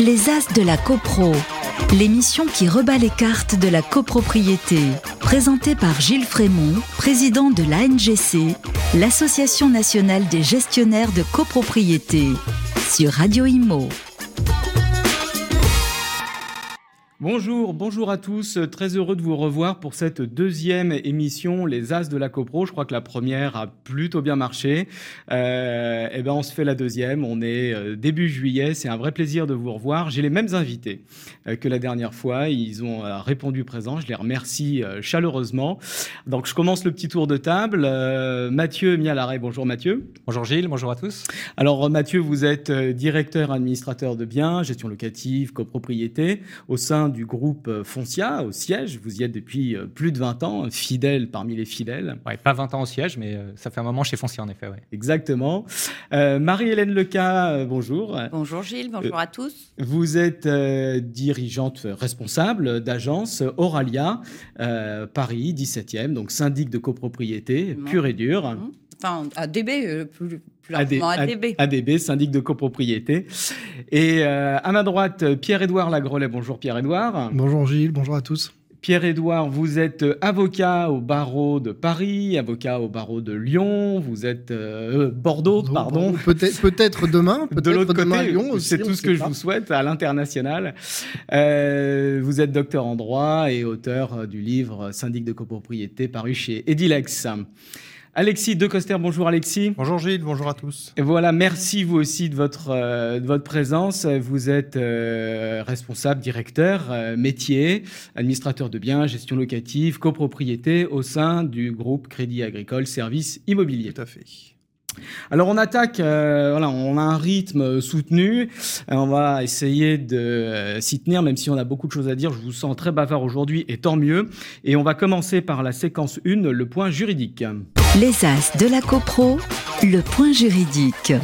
Les As de la CoPro, l'émission qui rebat les cartes de la copropriété. Présentée par Gilles Frémont, président de l'ANGC, l'Association nationale des gestionnaires de copropriété, sur Radio Imo. Bonjour, bonjour à tous. Très heureux de vous revoir pour cette deuxième émission, les As de la CoPro. Je crois que la première a plutôt bien marché. Euh, et ben, on se fait la deuxième. On est euh, début juillet. C'est un vrai plaisir de vous revoir. J'ai les mêmes invités euh, que la dernière fois. Ils ont euh, répondu présent. Je les remercie chaleureusement. Donc, je commence le petit tour de table. Euh, Mathieu Mialaret. Bonjour Mathieu. Bonjour Gilles, bonjour à tous. Alors Mathieu, vous êtes directeur administrateur de biens, gestion locative, copropriété au sein du groupe euh, Foncia au siège. Vous y êtes depuis euh, plus de 20 ans, fidèle parmi les fidèles. Ouais, pas 20 ans au siège, mais euh, ça fait un moment chez Foncier en effet. Ouais. Exactement. Euh, Marie-Hélène Leca, bonjour. Bonjour Gilles, bonjour à tous. Vous êtes euh, dirigeante responsable d'agence Auralia, euh, Paris 17e, donc syndic de copropriété, Exactement. pur et dur. Mhm. Enfin, ADB, euh, plus, AD- ADB. ADB, syndic de copropriété. Et euh, à ma droite, Pierre-Édouard Lagrolet. Bonjour Pierre-Édouard. Bonjour Gilles, bonjour à tous. Pierre-Édouard, vous êtes avocat au barreau de Paris, avocat au barreau de Lyon, vous êtes euh, Bordeaux, pardon. Peut-être peut-être demain, De peut-être l'autre demain à côté, Lyon aussi. c'est tout ce que je vous souhaite à l'international. Euh, vous êtes docteur en droit et auteur euh, du livre Syndic de copropriété paru chez Edilex. Alexis Decoster, bonjour Alexis. Bonjour Gilles, bonjour à tous. Et voilà, merci vous aussi de votre, euh, de votre présence. Vous êtes euh, responsable, directeur, euh, métier, administrateur de biens, gestion locative, copropriété au sein du groupe Crédit Agricole Services Immobiliers. Tout à fait. Alors on attaque, euh, voilà, on a un rythme soutenu. On va essayer de euh, s'y tenir, même si on a beaucoup de choses à dire. Je vous sens très bavard aujourd'hui, et tant mieux. Et on va commencer par la séquence 1, le point juridique. Les As de la CoPro, le point juridique.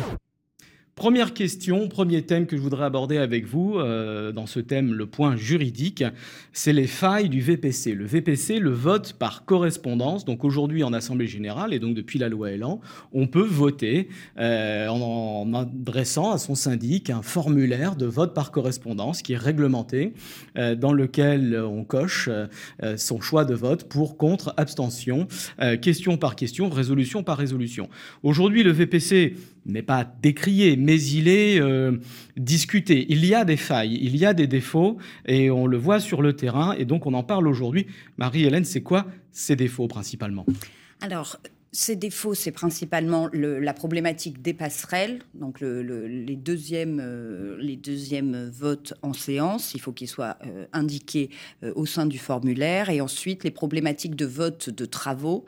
Première question, premier thème que je voudrais aborder avec vous, euh, dans ce thème, le point juridique, c'est les failles du VPC. Le VPC, le vote par correspondance. Donc aujourd'hui en Assemblée Générale, et donc depuis la loi Elan, on peut voter euh, en, adressant à son syndic un formulaire de vote par correspondance qui est réglementé, euh, dans lequel on coche son choix de vote pour, contre, abstention, question par question, résolution par résolution. Aujourd'hui, le VPC n'est pas décrié, mais il est euh, discuté. Il y a des failles, il y a des défauts, et on le voit sur le terrain, et donc on en parle aujourd'hui. Marie-Hélène, c'est quoi ces défauts principalement? Alors, ces défauts, c'est principalement le- la problématique des passerelles, donc le- le- les, deuxièmes, euh, les deuxièmes votes en séance. Il faut qu'ils soient euh, indiqués au sein du formulaire. Et ensuite, les problématiques de vote de travaux,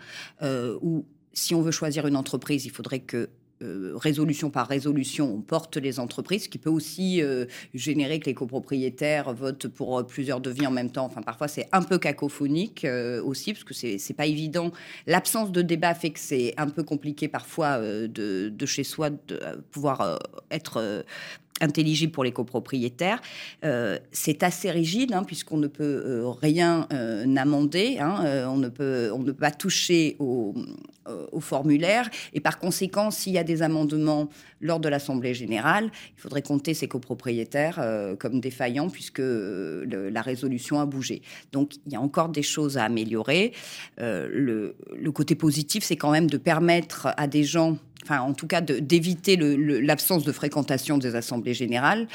où si on veut choisir une entreprise, il faudrait que euh, résolution par résolution, on porte les entreprises, ce qui peut aussi euh, générer que les copropriétaires votent pour euh, plusieurs devis en même temps. Enfin, parfois, c'est un peu cacophonique aussi, parce que c'est pas évident. L'absence de débat fait que c'est un peu compliqué parfois de, de chez soi de pouvoir être intelligible pour les copropriétaires. Euh, c'est assez rigide hein, puisqu'on ne peut euh, rien euh, amender, hein, euh, on, ne peut, on ne pas toucher au, formulaire et par conséquent, s'il y a des amendements lors de l'Assemblée générale, il faudrait compter ces copropriétaires comme défaillants puisque la résolution a bougé. Donc il y a encore des choses à améliorer. Le côté positif, c'est quand même de permettre à des gens enfin en tout cas d'éviter l'absence de fréquentation des assemblées générales,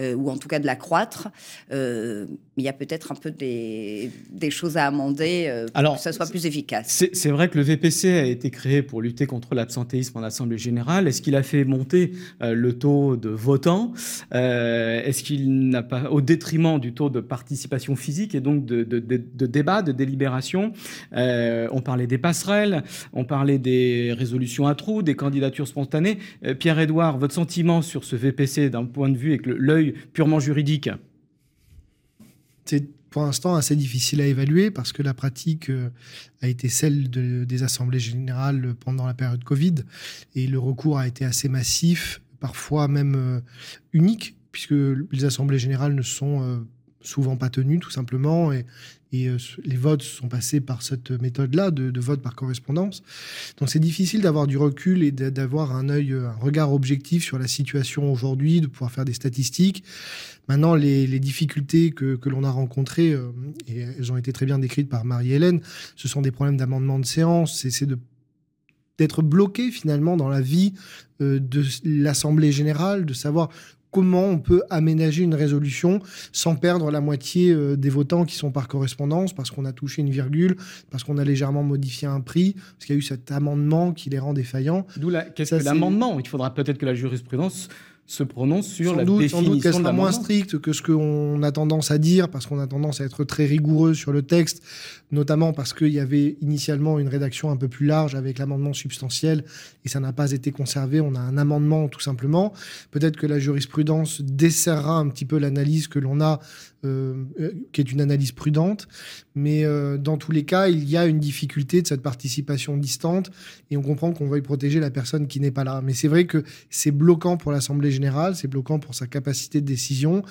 euh, ou en tout cas de l'accroître. Euh, mais il y a peut-être un peu des, des choses à amender euh, pour Alors, que ça soit plus efficace. C'est vrai que le VPC a été créé pour lutter contre l'absentéisme en Assemblée générale. Est-ce qu'il a fait monter euh, le taux de votants Euh, Est-ce qu'il n'a pas, au détriment du taux de participation physique et donc de, de- de- de débat, de délibération On parlait des passerelles, on parlait des résolutions à trous, des candidatures spontanées. Pierre-Édouard, votre sentiment sur ce VPC d'un point de vue avec l'œil purement juridique? C'est pour l'instant assez difficile à évaluer parce que la pratique euh, a été celle de- des assemblées générales pendant la période Covid et le recours a été assez massif, parfois même euh, unique, puisque les assemblées générales ne sont euh, souvent pas tenues tout simplement et, euh, les votes sont passés par cette méthode-là de, vote par correspondance. Donc c'est difficile d'avoir du recul et d'avoir un œil, un regard objectif sur la situation aujourd'hui, de pouvoir faire des statistiques. Maintenant, les, difficultés que, l'on a rencontrées, euh, et elles ont été très bien décrites par Marie-Hélène, ce sont des problèmes d'amendement de séance, c'est de d'être bloqué finalement dans la vie euh, de l'Assemblée générale, de savoir comment on peut aménager une résolution sans perdre la moitié euh, des votants qui sont par correspondance, parce qu'on a touché une virgule, parce qu'on a légèrement modifié un prix, parce qu'il y a eu cet amendement qui les rend défaillants. D'où la... Qu'est-ce que l'amendement? Il faudra peut-être que la jurisprudence se prononce sur la doute, définition sans doute qu'elle sera moins stricte que ce qu'on a tendance à dire, parce qu'on a tendance à être très rigoureux sur le texte, notamment parce qu'il y avait initialement une rédaction un peu plus large avec l'amendement substantiel, et ça n'a pas été conservé. On a un amendement tout simplement. Peut-être que la jurisprudence desserrera un petit peu l'analyse que l'on a euh, euh, qui est une analyse prudente. Mais euh, dans tous les cas, il y a une difficulté de cette participation distante et on comprend qu'on veuille protéger la personne qui n'est pas là. Mais c'est vrai que c'est bloquant pour l'Assemblée générale, c'est bloquant pour sa capacité de décision.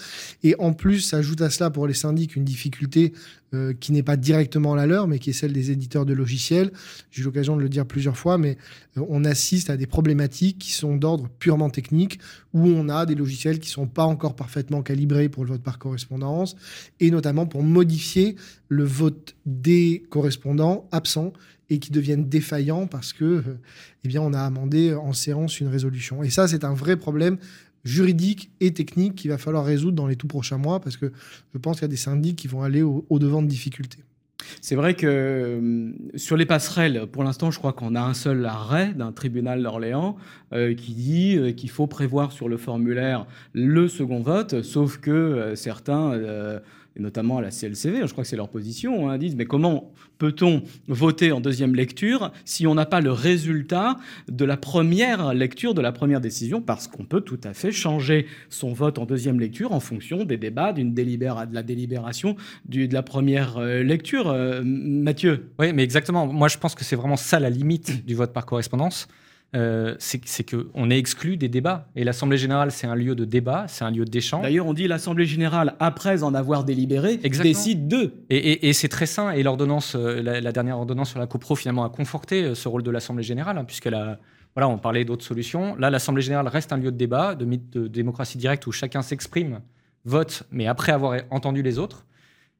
Et en plus, s'ajoute à cela pour les syndics une difficulté euh, qui n'est pas directement la leur, mais qui est celle des éditeurs de logiciels. J'ai eu l'occasion de le dire plusieurs fois, mais euh, on assiste à des problématiques qui sont d'ordre purement technique, où on a des logiciels qui ne sont pas encore parfaitement calibrés pour le vote par correspondance, et notamment pour modifier le vote des correspondants absents et qui deviennent défaillants parce que, euh, eh bien, on a amendé en séance une résolution. Et ça, c'est un vrai problème juridique et technique qu'il va falloir résoudre dans les tout prochains mois parce que je pense qu'il y a des syndics qui vont aller au-devant de difficultés. C'est vrai que euh, sur les passerelles, pour l'instant, je crois qu'on a un seul arrêt d'un tribunal d'Orléans euh, qui dit euh, qu'il faut prévoir sur le formulaire le second vote, sauf que certains et notamment à la CLCV, je crois que c'est leur position, hein, disent mais comment peut-on voter en deuxième lecture si on n'a pas le résultat de la première lecture, de la première décision, parce qu'on peut tout à fait changer son vote en deuxième lecture en fonction des débats, d'une délibéra, de la délibération de la première euh, lecture. Euh, Mathieu Oui, mais exactement. Moi, je pense que c'est vraiment ça la limite du vote par correspondance. Euh, c'est qu'on est exclu des débats. Et l'Assemblée générale, c'est un lieu de débat, c'est un lieu d'échange. D'ailleurs, on dit l'Assemblée générale, après en avoir délibéré, décide d'eux. Et, c'est très sain. Et l'ordonnance, euh, la, dernière ordonnance sur la copro, finalement, a conforté euh, ce rôle de l'Assemblée générale, hein, puisqu'elle a. Voilà, on parlait d'autres solutions. Là, l'Assemblée générale reste un lieu de débat, de, de démocratie directe où chacun s'exprime, vote, mais après avoir entendu les autres.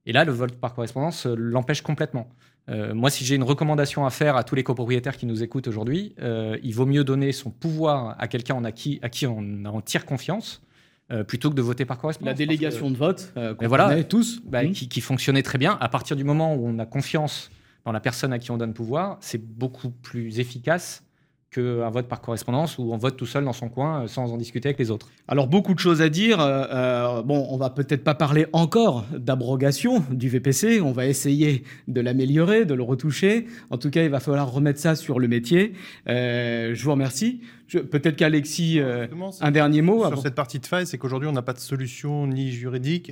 Et là, le vote par correspondance l'empêche complètement. Euh, moi, si j'ai une recommandation à faire à tous les copropriétaires qui nous écoutent aujourd'hui, euh, il vaut mieux donner son pouvoir à quelqu'un à qui, à qui on en tire confiance. Euh, plutôt que de voter par correspondance. La délégation de vote, qu'on voilà, tous, bah, mmh. qui, qui, fonctionnait très bien. À partir du moment où on a confiance dans la personne à qui on donne pouvoir, c'est beaucoup plus efficace qu'un vote par correspondance où on vote tout seul dans son coin euh, sans en discuter avec les autres. Alors beaucoup de choses à dire. Euh, euh, bon, on va peut-être pas parler encore d'abrogation du VPC. On va essayer de l'améliorer, de le retoucher. En tout cas, il va falloir remettre ça sur le métier. je vous remercie. Peut-être qu'Alexis, un dernier mot. Sur cette partie de faille, c'est qu'aujourd'hui, on n'a pas de solution ni juridique,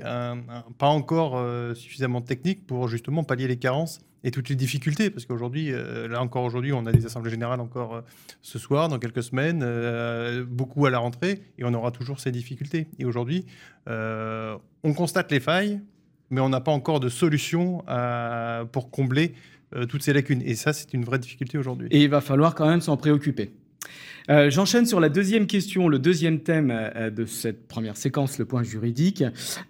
pas encore suffisamment technique pour justement pallier les carences et toutes les difficultés, parce qu'aujourd'hui, euh, là encore aujourd'hui, on a des assemblées générales encore euh, ce soir, dans quelques semaines, euh, beaucoup à la rentrée, et on aura toujours ces difficultés. Et aujourd'hui, on constate les failles, mais on n'a pas encore de solution pour combler toutes ces lacunes. Et ça, c'est une vraie difficulté aujourd'hui. Et il va falloir quand même s'en préoccuper. Euh, j'enchaîne sur la deuxième question, le deuxième thème euh, de cette première séquence, le point juridique.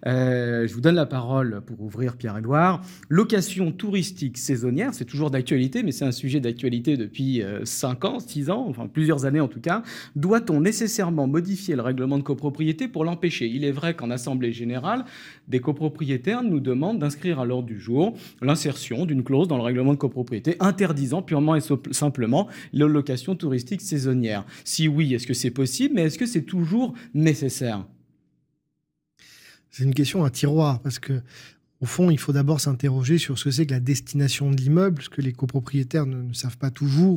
Euh, je vous donne la parole pour ouvrir Pierre-Édouard. Location touristique saisonnière, c'est toujours d'actualité, mais c'est un sujet d'actualité depuis 5 ans, 6 ans, enfin plusieurs années en tout cas. Doit-on nécessairement modifier le règlement de copropriété pour l'empêcher? Il est vrai qu'en Assemblée générale, des copropriétaires nous demandent d'inscrire à l'ordre du jour l'insertion d'une clause dans le règlement de copropriété interdisant purement et simplement la location touristique saisonnière. Si oui, est-ce que c'est possible, mais est-ce que c'est toujours nécessaire? C'est une question à tiroir, parce que au fond, il faut d'abord s'interroger sur ce que c'est que la destination de l'immeuble, ce que les copropriétaires ne, savent pas toujours,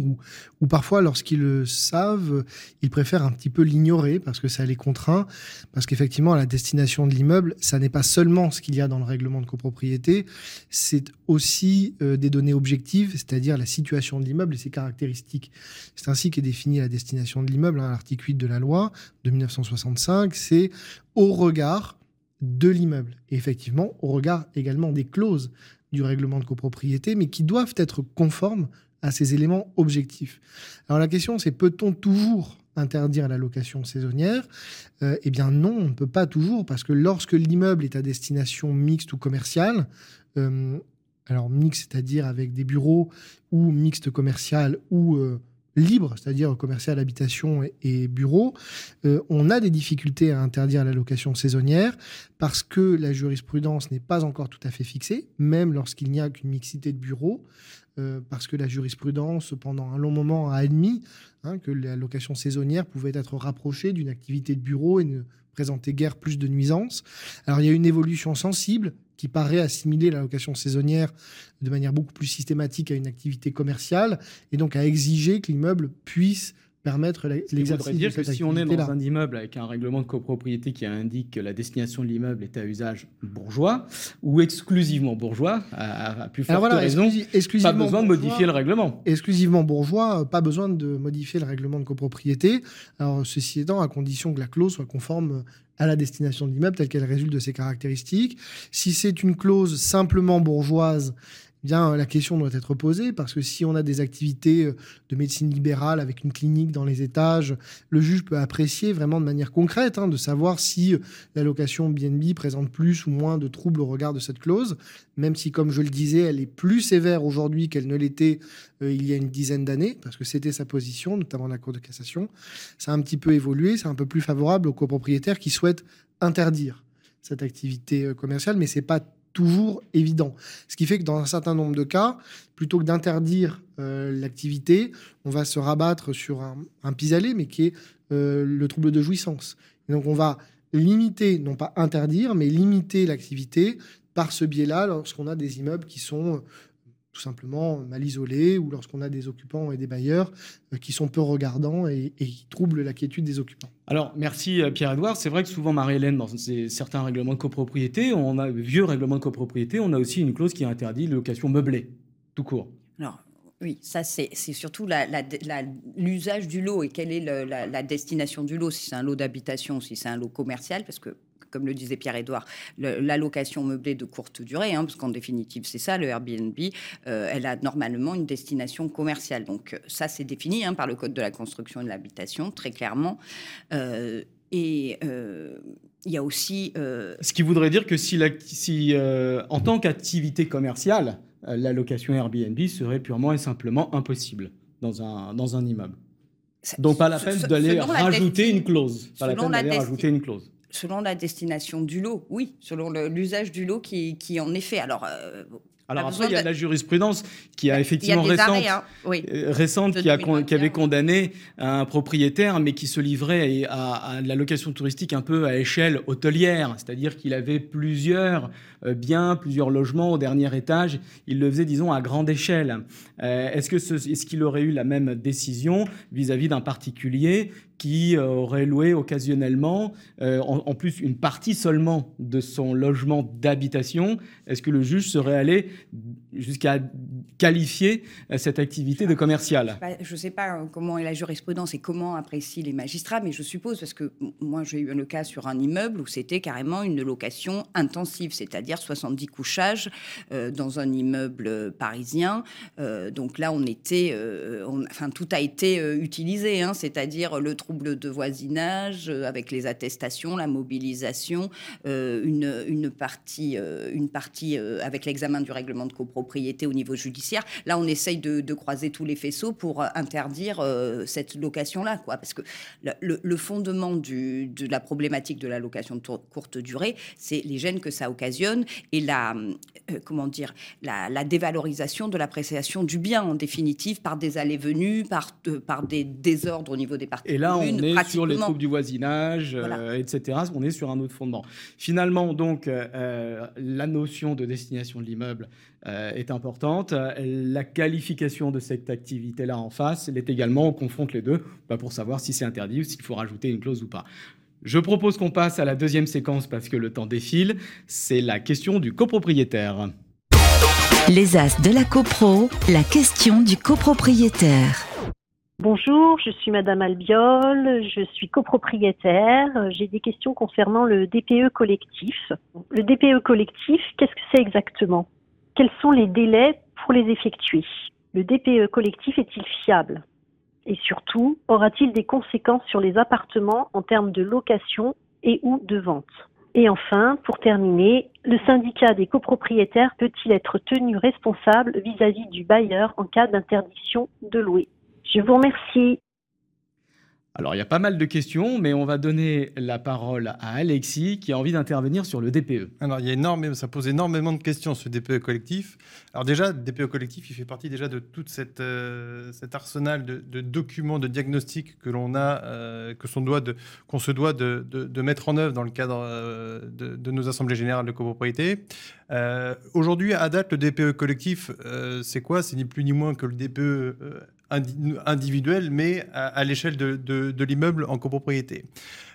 ou, parfois, lorsqu'ils le savent, ils préfèrent un petit peu l'ignorer parce que ça les contraint. Parce qu'effectivement, la destination de l'immeuble, ça n'est pas seulement ce qu'il y a dans le règlement de copropriété, c'est aussi euh, des données objectives, c'est-à-dire la situation de l'immeuble et ses caractéristiques. C'est ainsi qu'est définie la destination de l'immeuble, hein, l'article 8 de la loi de 1965. C'est au regard de l'immeuble. Effectivement, au regard également des clauses du règlement de copropriété, mais qui doivent être conformes à ces éléments objectifs. Alors la question, c'est peut-on toujours interdire la location saisonnière? Euh, Eh bien non, on ne peut pas toujours, parce que lorsque l'immeuble est à destination mixte ou commerciale, euh, alors mixte, c'est-à-dire avec des bureaux, ou mixte commercial, ou euh, libre, c'est-à-dire commercial, habitation et, bureau, euh, on a des difficultés à interdire la location saisonnière parce que la jurisprudence n'est pas encore tout à fait fixée, même lorsqu'il n'y a qu'une mixité de bureaux, euh, parce que la jurisprudence, pendant un long moment, a admis hein, que la location saisonnière pouvait être rapprochée d'une activité de bureau et ne présenter guère plus de nuisances. Alors il y a une évolution sensible qui paraît assimiler la location saisonnière de manière beaucoup plus systématique à une activité commerciale et donc à exiger que l'immeuble puisse permettre l'exercice dire que si on est dans un immeuble avec un règlement de copropriété qui indique que la destination de l'immeuble est à usage bourgeois ou exclusivement bourgeois, à, plus forte raison, pas besoin de modifier le règlement. Exclusivement bourgeois, pas besoin de modifier le règlement de copropriété. Alors ceci étant, à condition que la clause soit conforme à la destination de l'immeuble telle qu'elle résulte de ses caractéristiques. Si c'est une clause simplement bourgeoise, bien, la question doit être posée parce que si on a des activités euh, de médecine libérale avec une clinique dans les étages, le juge peut apprécier vraiment de manière concrète hein, de savoir si euh, la location BNB présente plus ou moins de troubles au regard de cette clause, même si, comme je le disais, elle est plus sévère aujourd'hui qu'elle ne l'était euh, il y a une dizaine d'années, parce que c'était sa position, notamment la Cour de cassation. Ça a un petit peu évolué, c'est un peu plus favorable aux copropriétaires qui souhaitent interdire cette activité commerciale, mais c'est pas toujours évident. Ce qui fait que dans un certain nombre de cas, plutôt que d'interdire euh, l'activité, on va se rabattre sur un, pis-aller, mais qui est euh, le trouble de jouissance. donc on va limiter, non pas interdire, mais limiter l'activité par ce biais-là lorsqu'on a des immeubles qui sont tout simplement mal isolés ou lorsqu'on a des occupants et des bailleurs euh, qui sont peu regardants et, qui troublent la quiétude des occupants. Alors, merci euh, Pierre-Edouard. C'est vrai que souvent, Marie-Hélène, dans certains règlements de copropriété, on a vieux règlements de copropriété, on a aussi une clause qui interdit la location meublée, tout court. Alors, oui, ça c'est surtout l'usage du lot et quelle est la, la, destination du lot, si c'est un lot d'habitation, si c'est un lot commercial, parce que comme le disait Pierre-Édouard, l'allocation meublée de courte durée, hein, parce qu'en définitive, c'est ça, le Airbnb, euh, elle a normalement une destination commerciale. Donc euh, ça, c'est défini hein, par le Code de la construction et de l'habitation, très clairement. Euh, et il y a aussi... Ce qui voudrait dire que si, si en tant qu'activité commerciale, l'allocation Airbnb serait purement et simplement impossible dans un, dans un immeuble. Donc pas la peine d'aller rajouter une clause. Pas la peine d'aller rajouter une clause selon la destination du lot, oui, selon l'usage du lot qui, qui en est fait. Alors, euh, alors après, il y a la jurisprudence qui a effectivement récente, hein. euh, récente qui, a, qui, avait condamné un propriétaire, mais qui se livrait à, la location touristique un peu à échelle hôtelière, c'est-à-dire qu'il avait plusieurs euh, biens, plusieurs logements au dernier étage. Il le faisait, disons, à grande échelle. est-ce que ce, est-ce qu'il aurait eu la même décision vis-à-vis d'un particulier qui euh, aurait loué occasionnellement, euh, en, plus une partie seulement de son logement d'habitation, est-ce que le juge serait allé jusqu'à qualifier euh, cette activité de commerciale Je ne sais pas comment est la jurisprudence et comment apprécient les magistrats, mais je suppose, parce que moi j'ai eu le cas sur un immeuble où c'était carrément une location intensive, c'est-à-dire 70 couchages dans un immeuble parisien. donc là, on était, enfin tout a été utilisé, hein, c'est-à-dire le troubles de voisinage, euh, avec les attestations, la mobilisation, euh, une, une, partie, euh, une partie avec l'examen du règlement de copropriété au niveau judiciaire. Là, on essaye de, croiser tous les faisceaux pour interdire cette location-là, quoi. Parce que le, fondement du, de la problématique de la location de courte durée, c'est les gènes que ça occasionne et la, comment dire, la, la dévalorisation de l'appréciation du bien, en définitive, par des allées-venues, par, par des désordres au niveau des parties. Et là, on est sur les troubles du voisinage, euh, etc. On est sur un autre fondement. Finalement, donc, euh, euh, la notion de destination de l'immeuble est importante. La qualification de cette activité-là en face, elle est également, on confronte les deux bah, pour savoir si c'est interdit ou s'il faut rajouter une clause ou pas. Je propose qu'on passe à la deuxième séquence parce que le temps défile. C'est la question du copropriétaire. Les As de la CoPro, la question du copropriétaire. Bonjour, je suis Madame Albiol, je suis copropriétaire. J'ai des questions concernant le DPE collectif. Le DPE collectif, qu'est-ce que c'est exactement? Quels sont les délais pour les effectuer. Le DPE collectif est-il fiable? Et surtout, aura-t-il des conséquences sur les appartements en termes de location et ou de vente? Et enfin, pour terminer, le syndicat des copropriétaires peut-il être tenu responsable vis-à-vis du bailleur en cas d'interdiction de louer? Je vous remercie. Alors, il y a pas mal de questions, mais on va donner la parole à Alexis qui a envie d'intervenir sur le DPE. Alors, ça pose énormément de questions ce DPE collectif. Alors déjà, DPE collectif, il fait partie déjà de tout euh, cet arsenal de, documents, de diagnostics que l'on a, euh, que son qu'on se doit de, de, mettre en œuvre dans le cadre euh, de, nos assemblées générales de copropriété. Aujourd'hui, à date, le DPE collectif, c'est quoi? C'est ni plus ni moins que le DPE individuel, mais à, l'échelle de, l'immeuble en copropriété.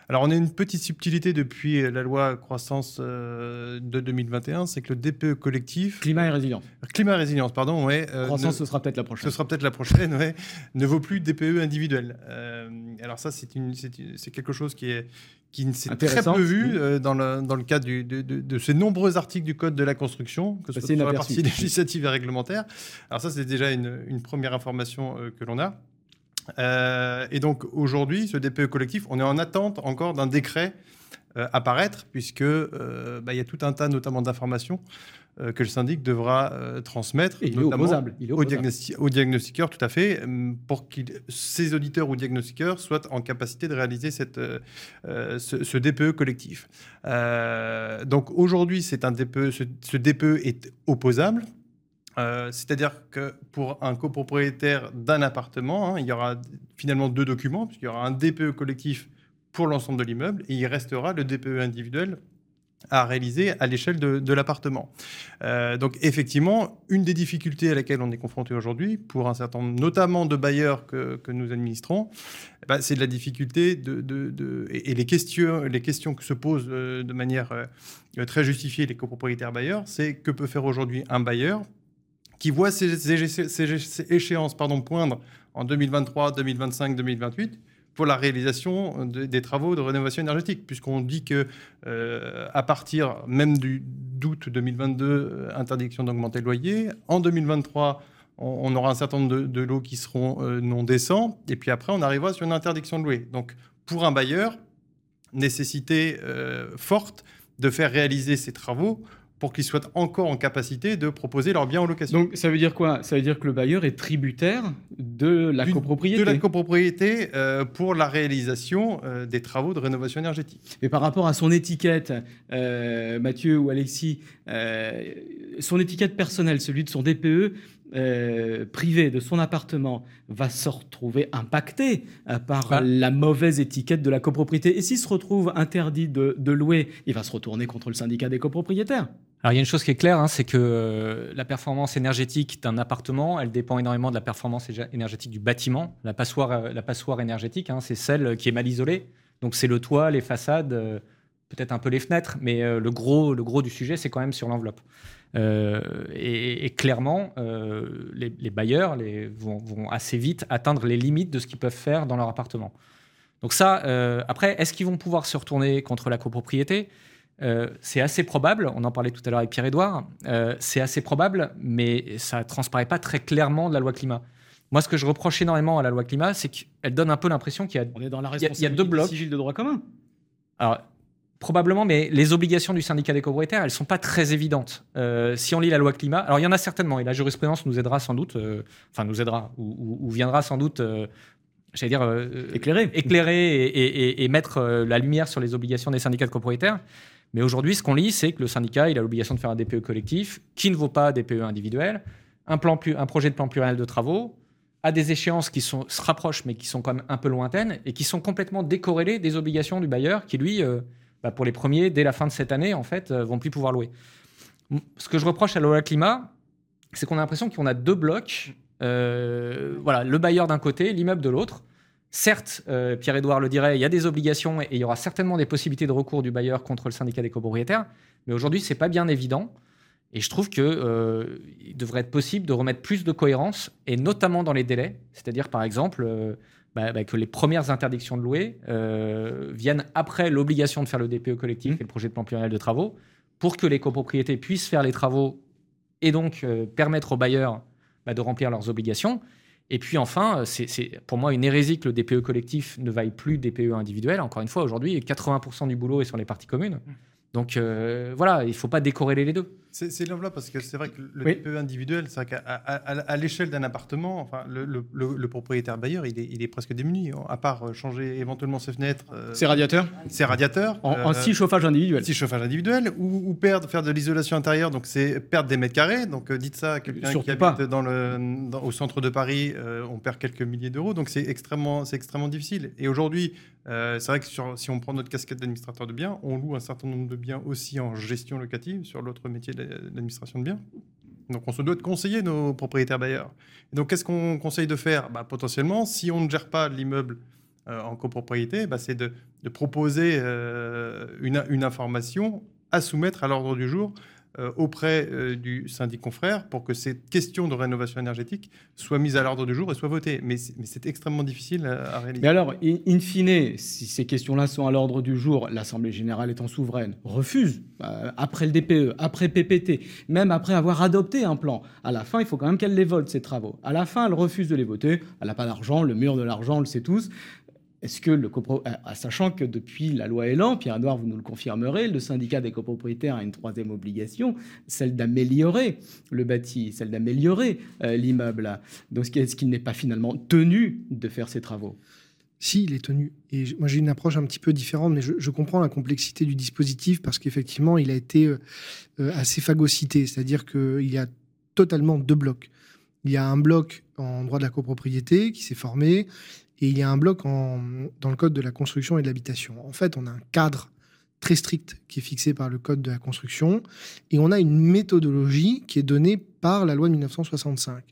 Alors, on a une petite subtilité depuis la loi croissance euh, de 2021, c'est que le DPE collectif. Climat et résilience. Climat et résilience, pardon, ouais. Euh, croissance, ce sera peut-être la prochaine. Ce sera peut-être la prochaine, ouais. ne vaut plus DPE individuel. Euh, alors, ça, c'est quelque chose qui est, qui s'est très peu vu dans, le, dans le cadre du, de, de, ces nombreux articles du Code de la construction, que ce soit sur la partie législative et réglementaire. Alors ça, c'est déjà une, une, première information que l'on a. Euh, et donc aujourd'hui, ce DPE collectif, on est en attente encore d'un décret euh, apparaître, puisque euh, bah, il y a tout un tas notamment d'informations que le syndic devra transmettre, et notamment il est Au, au, diagnostiqueur, tout à fait, pour que ces auditeurs ou diagnostiqueurs soient en capacité de réaliser cette, ce, ce, DPE collectif. donc aujourd'hui, c'est un DPE, ce, ce DPE est opposable. Euh, c'est-à-dire que pour un copropriétaire d'un appartement, hein, il y aura finalement deux documents, puisqu'il y aura un DPE collectif pour l'ensemble de l'immeuble et il restera le DPE individuel à réaliser à l'échelle de, l'appartement. Euh, donc effectivement, une des difficultés à laquelle on est confronté aujourd'hui, pour un certain nombre, notamment de bailleurs que, nous administrons, eh ben, c'est de la difficulté de, et, les, questions, les questions que se posent euh, de manière très justifiée les copropriétaires bailleurs, c'est que peut faire aujourd'hui un bailleur qui voit ces, échéances pardon, poindre en 2023, 2025, 2028 pour la réalisation des travaux de rénovation énergétique, puisqu'on dit que euh, à partir même du d'août 2022, euh, interdiction d'augmenter le loyer. En 2023, on, aura un certain nombre de, lots qui seront euh, non décents, et puis après, on arrivera sur une interdiction de louer. Donc, pour un bailleur, nécessité forte de faire réaliser ces travaux pour qu'ils soient encore en capacité de proposer leurs biens en location. Donc ça veut dire quoi? Ça veut dire que le bailleur est tributaire de la copropriété De la copropriété euh, pour la réalisation euh, des travaux de rénovation énergétique. Et par rapport à son étiquette, euh, Mathieu ou Alexis, son étiquette personnelle, celui de son DPE, privé de son appartement va se retrouver impacté par ah. la mauvaise étiquette de la copropriété. Et s'il se retrouve interdit de, de, louer, il va se retourner contre le syndicat des copropriétaires. Alors il y a une chose qui est claire, hein, c'est que euh, la performance énergétique d'un appartement, elle dépend énormément de la performance énergétique du bâtiment. La passoire, euh, la passoire énergétique, hein, c'est celle qui est mal isolée. Donc c'est le toit, les façades, euh, peut-être un peu les fenêtres, mais le, gros, le gros du sujet, c'est quand même sur l'enveloppe. Et, clairement, les, bailleurs les, vont, vont, assez vite atteindre les limites de ce qu'ils peuvent faire dans leur appartement. Donc ça, après, est-ce qu'ils vont pouvoir se retourner contre la copropriété? Euh, c'est assez probable, on en parlait tout à l'heure avec Pierre-Édouard, euh, c'est assez probable, mais ça ne transparaît pas très clairement de la loi climat. Moi, ce que je reproche énormément à la loi climat, c'est qu'elle donne un peu l'impression qu'il y a, on est dans la il y a deux blocs. civil de droit commun. Alors, probablement, mais les obligations du syndicat des copropriétaires, elles ne sont pas très évidentes. Euh, si on lit la loi climat, alors il y en a certainement, et la jurisprudence nous aidera sans doute, enfin nous aidera, ou, viendra sans doute j'allais dire, éclairer, éclairer et, et, mettre la lumière sur les obligations des syndicats de copropriétaires. Mais aujourd'hui, ce qu'on lit, c'est que le syndicat il a l'obligation de faire un DPE collectif qui ne vaut pas DPE individuel, un, plan un projet de plan pluriel de travaux, à des échéances qui sont, se rapprochent mais qui sont quand même un peu lointaines et qui sont complètement décorrélées des obligations du bailleur qui, lui, euh, bah, pour les premiers, dès la fin de cette année, en fait, euh, vont plus pouvoir louer. Ce que je reproche à l'OLA Climat, c'est qu'on a l'impression qu'on a deux blocs. Euh, voilà, le bailleur d'un côté, l'immeuble de l'autre. Certes, euh, Pierre-Édouard le dirait, il y a des obligations et il y aura certainement des possibilités de recours du bailleur contre le syndicat des copropriétaires, mais aujourd'hui, ce n'est pas bien évident. Et je trouve qu'il devrait être possible de remettre plus de cohérence, et notamment dans les délais. C'est-à-dire, par exemple, bah, bah, que les premières interdictions de louer euh, viennent après l'obligation de faire le DPE collectif mmh. et le projet de plan pluriel de travaux, pour que les copropriétés puissent faire les travaux et donc permettre aux bailleurs bah, de remplir leurs obligations. Et puis enfin, c'est pour moi une hérésie que le DPE collectif ne vaille plus DPE individuel. Encore une fois, aujourd'hui, 80% du boulot est sur les parties communes. Mmh. Donc voilà, il ne faut pas décorréler les deux. C'est l'enveloppe parce que c'est vrai que le DPE individuel, c'est qu'à à, l'échelle d'un appartement, enfin, le, propriétaire bailleur, il est, il est, presque démuni, à part euh, changer éventuellement ses fenêtres. Euh, ses radiateurs Ses radiateurs. En, euh, six chauffages individuels. Six chauffages individuels, ou, perdre, faire de l'isolation intérieure, donc c'est perdre des mètres carrés. Donc dites ça à quelqu'un qui habite dans le, au centre de Paris, on perd quelques milliers d'euros, donc c'est extrêmement, extrêmement difficile. Et aujourd'hui, c'est vrai que si on prend notre casquette d'administrateur de biens, on loue un certain nombre de biens aussi en gestion locative sur l'autre métier de l'administration de biens. Donc on se doit de conseiller nos propriétaires bailleurs. donc qu'est-ce qu'on conseille de faire? Bah, Potentiellement, si on ne gère pas l'immeuble euh, en copropriété, bah, c'est de, proposer euh, une, information à soumettre à l'ordre du jour euh, auprès euh, du syndic confrère pour que cette question de rénovation énergétique soit mise à l'ordre du jour et soit votée. Mais c'est extrêmement difficile à, réaliser. Mais alors, in, fine, si ces questions-là sont à l'ordre du jour, l'Assemblée générale étant souveraine, refuse, euh, après le DPE, après PPT, même après avoir adopté un plan, à la fin, il faut quand même qu'elle les vote, ces travaux. À la fin, elle refuse de les voter, elle n'a pas d'argent, le mur de l'argent, on le sait tous. Est-ce que le copro... Euh, sachant que depuis la loi Elan, Pierre Edouard, vous nous le confirmerez, le syndicat des copropriétaires a une troisième obligation, celle d'améliorer le bâti, celle d'améliorer euh, l'immeuble. Donc, est-ce qu'il n'est pas finalement tenu de faire ces travaux si, il est tenu. Et moi, j'ai une approche un petit peu différente, mais je, comprends la complexité du dispositif parce qu'effectivement, il a été euh, assez phagocyté. C'est-à-dire qu'il y a totalement deux blocs. Il y a un bloc en droit de la copropriété qui s'est formé et il y a un bloc dans le code de la construction et de l'habitation. En fait, on a un cadre très strict qui est fixé par le code de la construction et on a une méthodologie qui est donnée par la loi de 1965.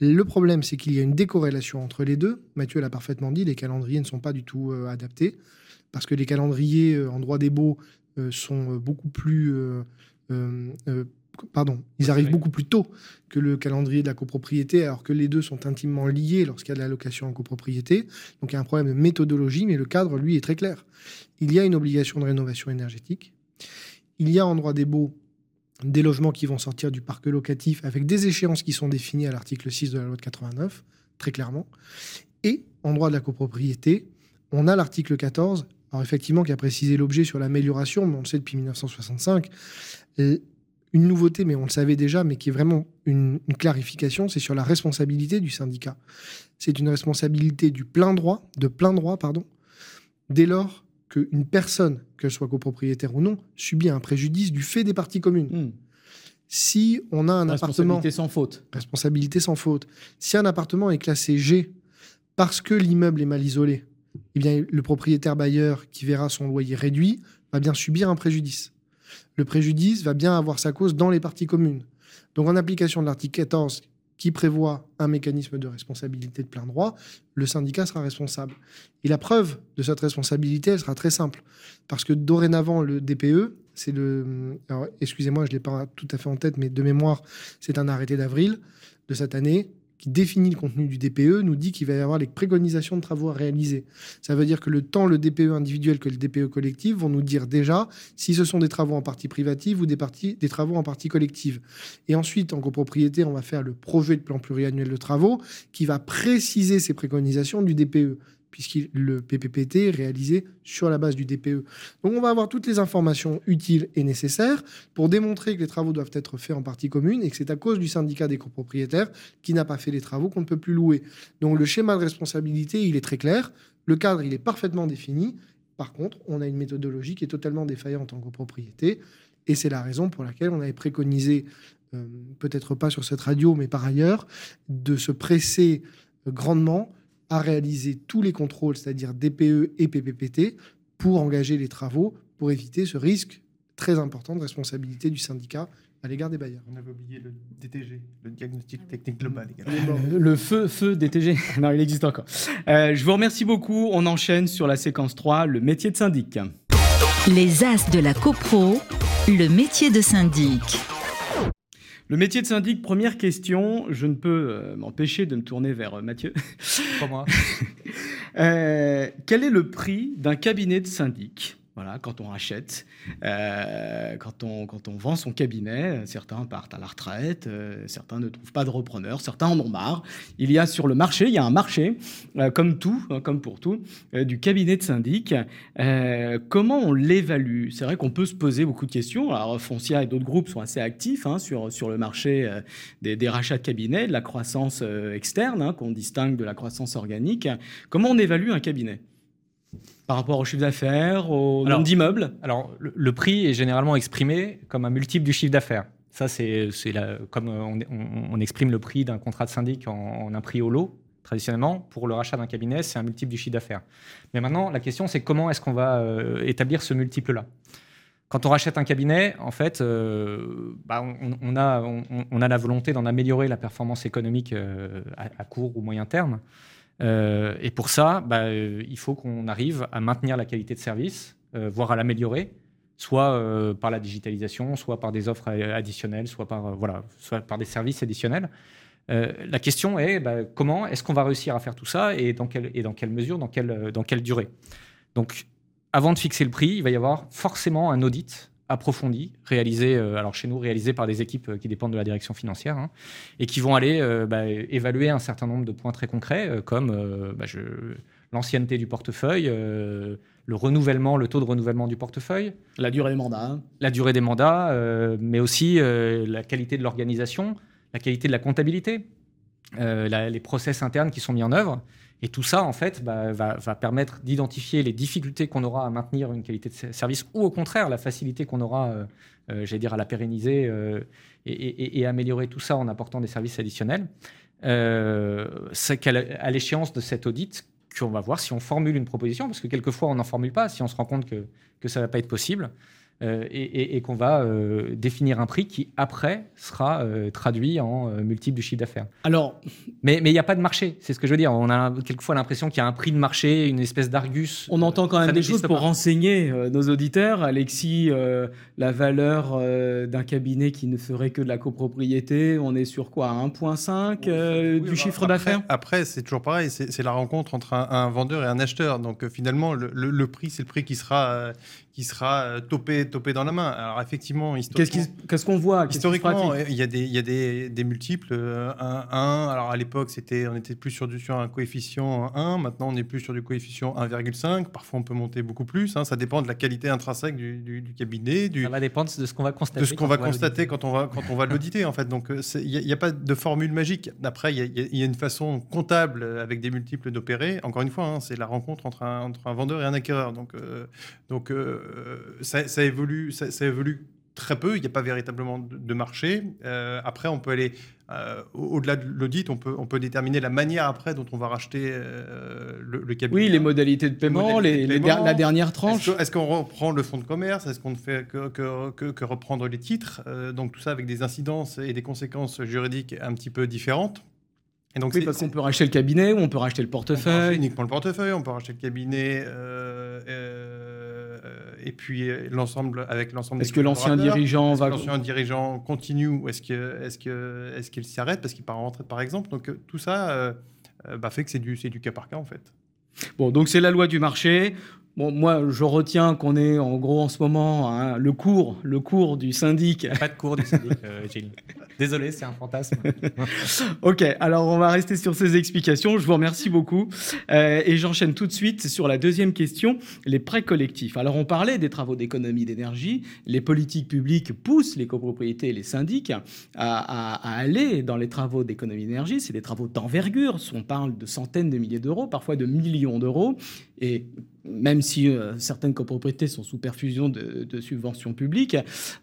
Le problème, c'est qu'il y a une décorrélation entre les deux. Mathieu l'a parfaitement dit, les calendriers ne sont pas du tout euh, adaptés parce que les calendriers euh, en droit des baux euh, sont beaucoup plus pardon, ils arrivent beaucoup plus tôt que le calendrier de la copropriété, alors que les deux sont intimement liés lorsqu'il y a de la location en copropriété. Donc il y a un problème de méthodologie, mais le cadre, lui, est très clair. Il y a une obligation de rénovation énergétique. Il y a en droit des baux des logements qui vont sortir du parc locatif avec des échéances qui sont définies à l'article 6 de la loi de 89, très clairement. Et en droit de la copropriété, on a l'article 14, alors effectivement qui a précisé l'objet sur l'amélioration, mais on le sait depuis 1965 une nouveauté, mais on le savait déjà, mais qui est vraiment une, clarification, c'est sur la responsabilité du syndicat. C'est une responsabilité du plein droit, de plein droit, pardon, dès lors qu'une personne, qu'elle soit copropriétaire ou non, subit un préjudice du fait des parties communes. Hmm. Si on a un appartement... Responsabilité sans faute. Responsabilité sans faute. Si un appartement est classé G parce que l'immeuble est mal isolé, eh bien, le propriétaire bailleur qui verra son loyer réduit va bien subir un préjudice le préjudice va bien avoir sa cause dans les parties communes. Donc en application de l'article 14 qui prévoit un mécanisme de responsabilité de plein droit, le syndicat sera responsable. Et la preuve de cette responsabilité, elle sera très simple. Parce que dorénavant, le DPE, c'est le... excusez-moi, je ne l'ai pas tout à fait en tête, mais de mémoire, c'est un arrêté d'avril de cette année qui définit le contenu du DPE, nous dit qu'il va y avoir les préconisations de travaux à réaliser. Ça veut dire que le temps le DPE individuel que le DPE collectif vont nous dire déjà si ce sont des travaux en partie privative ou des, parties, des travaux en partie collective. Et ensuite, en copropriété, on va faire le projet de plan pluriannuel de travaux qui va préciser ces préconisations du DPE puisque le PPPT est réalisé sur la base du DPE. Donc on va avoir toutes les informations utiles et nécessaires pour démontrer que les travaux doivent être faits en partie commune et que c'est à cause du syndicat des copropriétaires qui n'a pas fait les travaux qu'on ne peut plus louer. Donc le schéma de responsabilité, il est très clair, le cadre, il est parfaitement défini. Par contre, on a une méthodologie qui est totalement défaillante en copropriété et c'est la raison pour laquelle on avait préconisé, euh, peut-être pas sur cette radio, mais par ailleurs, de se presser grandement à réaliser tous les contrôles, c'est-à-dire DPE et PPPT, pour engager les travaux, pour éviter ce risque très important de responsabilité du syndicat à l'égard des bailleurs. On avait oublié le DTG, le diagnostic technique global. le feu, feu DTG, non, il existe encore. Euh, je vous remercie beaucoup. On enchaîne sur la séquence 3, le métier de syndic. Les As de la CoPro, le métier de syndic. Le métier de syndic, première question, je ne peux euh, m'empêcher de me tourner vers euh, Mathieu. Pas moi. Euh, quel est le prix d'un cabinet de syndic? Voilà, quand on rachète, euh, quand, on, quand on vend son cabinet, certains partent à la retraite, euh, certains ne trouvent pas de repreneur, certains en ont marre. Il y a sur le marché, il y a un marché, euh, comme tout, hein, comme pour tout, du cabinet de syndic. Comment on l'évalue? C'est vrai qu'on peut se poser beaucoup de questions. Alors Foncia et d'autres groupes sont assez actifs hein, sur, sur le marché des, rachats de cabinets, de la croissance externe, hein, qu'on distingue de la croissance organique. Comment on évalue un cabinet? Par rapport au chiffre d'affaires, au nombre d'immeubles Alors, le, le prix est généralement exprimé comme un multiple du chiffre d'affaires. Ça, c'est comme on, on- on exprime le prix d'un contrat de syndic en, en un prix au lot. Traditionnellement, pour le rachat d'un cabinet, c'est un multiple du chiffre d'affaires. Mais maintenant, la question, c'est comment est-ce qu'on va euh, établir ce multiple-là? Quand on rachète un cabinet, en fait, euh, bah, on, on a, on, on a la volonté d'en améliorer la performance économique euh, à, à court ou moyen terme. Euh, et pour ça, bah, euh, il faut qu'on arrive à maintenir la qualité de service, euh, voire à l'améliorer, soit par la digitalisation, soit par des offres additionnelles, soit par, voilà, soit par des services additionnels. La question est bah, comment est-ce qu'on va réussir à faire tout ça et dans quelle, et dans quelle mesure, dans quelle, dans quelle durée? Donc, avant de fixer le prix, il va y avoir forcément un audit approfondi, réalisé, euh, alors chez nous, par des équipes euh, qui dépendent de la direction financière, hein, et qui vont aller euh, bah, évaluer un certain nombre de points très concrets, comme euh, bah, l'ancienneté du portefeuille, euh, le renouvellement, le taux de renouvellement du portefeuille, La durée des mandats. la durée des mandats, mais aussi la qualité de l'organisation, la qualité de la comptabilité, la- les process internes qui sont mis en œuvre. Et tout ça, en fait, bah, va, permettre d'identifier les difficultés qu'on aura à maintenir une qualité de ser- service ou au contraire la facilité qu'on aura, euh, euh, j'allais dire, à la pérenniser euh, et, améliorer tout ça en apportant des services additionnels. C'est qu'à l'échéance de cet audit qu'on va voir si on formule une proposition, parce que quelquefois on n'en formule pas, si on se rend compte que, que ça ne va pas être possible, euh, et, et- et qu'on va euh, définir un prix qui, après, sera euh, traduit en euh, multiple du chiffre d'affaires. Alors, Mais mais il n'y a pas de marché, c'est ce que je veux dire. On a quelquefois l'impression qu'il y a un prix de marché, une espèce d'argus. on entend quand même des choses pour pas. renseigner euh, nos auditeurs. Alexis, euh, la valeur euh, d'un cabinet qui ne ferait que de la copropriété, on est sur quoi 1,5 euh, Oui, du bah, chiffre d'affaires? Après, c'est toujours pareil, c'est c'est la rencontre entre un, un vendeur et un acheteur. Donc euh, finalement, le, le- le prix, c'est le prix qui sera, euh, qui sera euh, topé, topé dans la main. Alors effectivement, Qu'est-ce qu'on voit? Qu'est-ce qui se historiquement, pratique? il y a des, il y a des, des multiples. 1, Alors à l'époque, c'était, on était plus sur, du, sur un coefficient 1. Maintenant, on est plus sur du coefficient 1,5. Parfois, on peut monter beaucoup plus. hein. Ça dépend de la qualité intrinsèque du, du- du cabinet, du, Ça va dépendre de ce qu'on va constater. de ce qu'on va constater quand on va, quand on va l'auditer, en fait. Donc, il n'y a, pas de formule magique. Après, il y, a- il y a une façon comptable euh, avec des multiples d'opérer. Encore une fois, hein, c'est la rencontre entre un, entre un vendeur et un acquéreur. Donc, euh, donc euh, ça, ça évolue, ça, ça évolue très peu. Il n'y a pas véritablement de, marché. Euh, après, on peut aller euh, au- au-delà de l'audit. On peut, on peut déterminer la manière après dont on va racheter euh, le, le cabinet. Oui, les modalités de paiement, modalités les, de les paiement. der- la dernière tranche. Est-ce qu'on reprend le fonds de commerce? Est-ce qu'on ne fait que, que- que- que reprendre les titres? Euh, Donc tout ça avec des incidences et des conséquences juridiques un petit peu différentes. Et donc Oui, parce qu'on peut racheter le cabinet ou on peut racheter le on peut racheter portefeuille. uniquement le portefeuille, on peut racheter le cabinet euh, euh, et puis euh, l'ensemble avec l'ensemble. Est-ce que l'ancien dirigeant va. l'ancien dirigeant continue ou est-ce que est-ce que est-ce qu'il s'arrête parce qu'il part en retraite par exemple? Donc euh, tout ça euh, euh, bah, fait que c'est du c'est du cas par cas en fait. Bon, donc c'est la loi du marché. Bon, moi, je retiens qu'on est en gros en ce moment hein, le cours, le cours du syndic. Pas de cours du syndic, euh, Gilles. Désolé, c'est un fantasme. Ok, alors on va rester sur ces explications. Je vous remercie beaucoup. Euh, et j'enchaîne tout de suite sur la deuxième question, les prêts collectifs. Alors on parlait des travaux d'économie d'énergie. Les politiques publiques poussent les copropriétés et les syndics à, à- à aller dans les travaux d'économie d'énergie. C'est des travaux d'envergure. On parle de centaines de milliers d'euros, parfois de millions d'euros. Et même si euh, certaines copropriétés sont sous perfusion de, subventions publiques,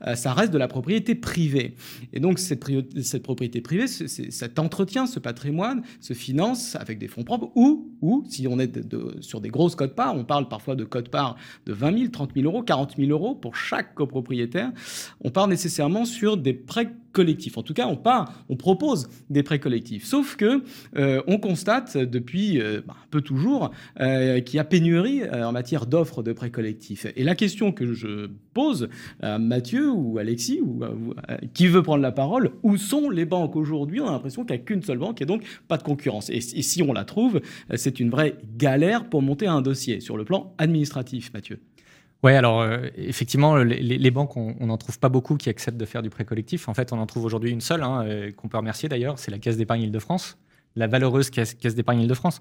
euh, ça reste de la propriété privée. Et donc cette, propriété privée, cet entretien, ce patrimoine, se finance avec des fonds propres ou, ou si on est sur des grosses cotes-parts, on parle parfois de cotes-parts de 20 000, 30 000 euros, 40 000 euros pour chaque copropriétaire, on part nécessairement sur des prêts collectifs. En tout cas, on part, on propose des prêts collectifs. Sauf que euh, on constate depuis euh, bah, un peu toujours euh, qu'il y a pénurie en matière d'offres de prêts collectifs. Et la question que je pose à Mathieu ou Alexis, ou qui veut prendre la parole, où sont les banques aujourd'hui? On a l'impression qu'il n'y a qu'une seule banque et donc pas de concurrence. Et, et si on la trouve, c'est une vraie galère pour monter un dossier sur le plan administratif, Mathieu. Oui, alors euh, effectivement, les, banques, on n'en trouve pas beaucoup qui acceptent de faire du prêt collectif. En fait, on en trouve aujourd'hui une seule, hein, euh, qu'on peut remercier d'ailleurs, c'est la Caisse d'épargne Île-de-France, la valeureuse Caisse, d'épargne Île-de-France.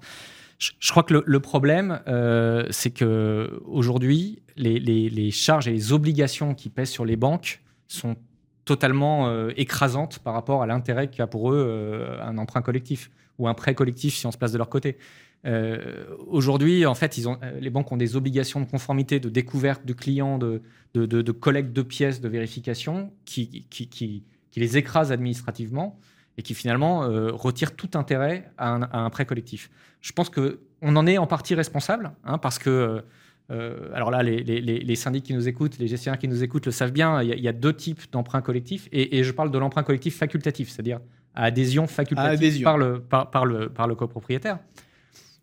Je, crois que le, problème, euh, c'est que aujourd'hui, les, charges et les obligations qui pèsent sur les banques sont totalement écrasantes par rapport à l'intérêt qu'a pour eux un emprunt collectif ou un prêt collectif si on se place de leur côté. Euh, aujourd'hui, en fait, ils ont, euh, les banques ont des obligations de conformité, de découverte de clients, de, de, collecte de pièces, de vérification, qui, qui, qui, les écrasent administrativement et qui finalement euh, retirent tout intérêt à un, prêt collectif. Je pense qu'on en est en partie responsable, hein, parce que, alors là, les, les, les, syndics qui nous écoutent, les gestionnaires qui nous écoutent le savent bien, il y, a deux types d'emprunts collectifs, et, et, je parle de l'emprunt collectif facultatif, c'est-à-dire à adhésion facultative Par, le, par, par, le, par le copropriétaire.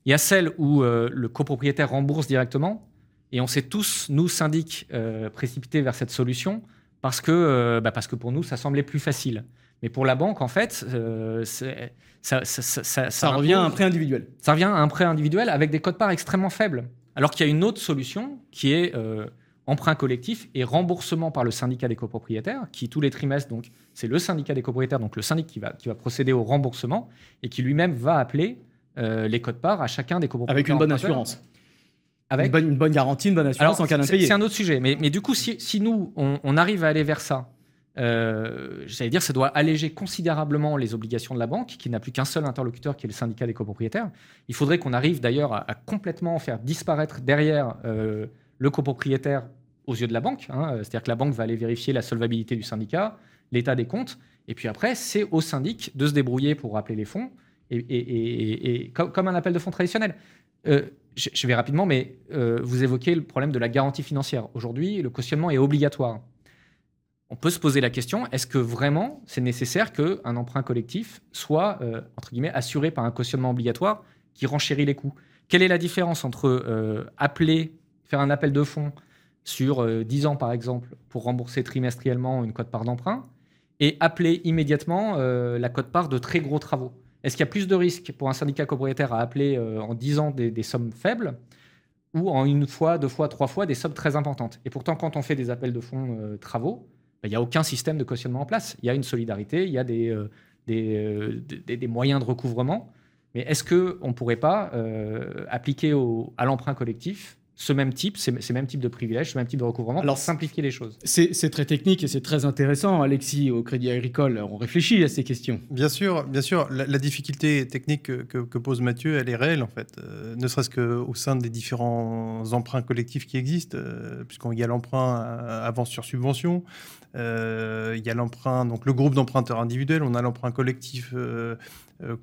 Il y a celle où euh, le copropriétaire rembourse directement, et on s'est tous, nous, syndics, euh, précipités vers cette solution parce que, euh, bah, parce que pour nous, ça semblait plus facile. Mais pour la banque, en fait, ça, ça, revient à un prêt individuel. Ça revient à un prêt individuel avec des codes-parts extrêmement faibles. Alors qu'il y a une autre solution qui est emprunt collectif et remboursement par le syndicat des copropriétaires, qui tous les trimestres, donc c'est le syndicat des copropriétaires, donc le syndic qui va, qui va procéder au remboursement et qui lui-même va appeler euh, les codes-parts à chacun des copropriétaires. Avec une bonne assurance. Avec une bonne, garantie, une bonne assurance en cas d'impayé. C'est un autre sujet. Mais, mais du coup, si, si nous, on, arrive à aller vers ça, euh, j'allais dire, ça doit alléger considérablement les obligations de la banque, qui n'a plus qu'un seul interlocuteur, qui est le syndicat des copropriétaires. Il faudrait qu'on arrive d'ailleurs à, complètement faire disparaître derrière euh, le copropriétaire aux yeux de la banque. Hein. C'est-à-dire que la banque va aller vérifier la solvabilité du syndicat, l'état des comptes, et puis après, c'est au syndic de se débrouiller pour rappeler les fonds et, comme, un appel de fonds traditionnel. Euh, je, vais rapidement, mais euh, vous évoquez le problème de la garantie financière. Aujourd'hui, le cautionnement est obligatoire. On peut se poser la question est-ce que vraiment c'est nécessaire qu'un emprunt collectif soit euh, entre guillemets assuré par un cautionnement obligatoire qui renchérit les coûts? Quelle est la différence entre appeler, faire un appel de fonds sur 10 ans par exemple pour rembourser trimestriellement une cote-part d'emprunt et appeler immédiatement la cote-part de très gros travaux? Est-ce qu'il y a plus de risques pour un syndicat copropriétaire à appeler euh, en 10 ans des, sommes faibles ou en une fois, deux fois, trois fois des sommes très importantes? Et pourtant, quand on fait des appels de fonds euh, travaux, ben, il n'y a aucun système de cautionnement en place. Il y a une solidarité, il y a des, euh, des, moyens de recouvrement. Mais est-ce qu'on ne pourrait pas appliquer à l'emprunt collectif ce même type, ces, mêmes types de privilèges, ce même type de recouvrement Alors, simplifier les choses. C'est très technique et c'est très intéressant, Alexis, au Crédit Agricole. On réfléchit à ces questions. Bien sûr, bien sûr. La, difficulté technique que, pose Mathieu, elle est réelle, en fait. Euh, ne serait-ce qu'au sein des différents emprunts collectifs qui existent, euh, puisqu'il y a l'emprunt avance sur subvention, euh, il y a l'emprunt, donc le groupe d'emprunteurs individuels, on a l'emprunt collectif euh, euh,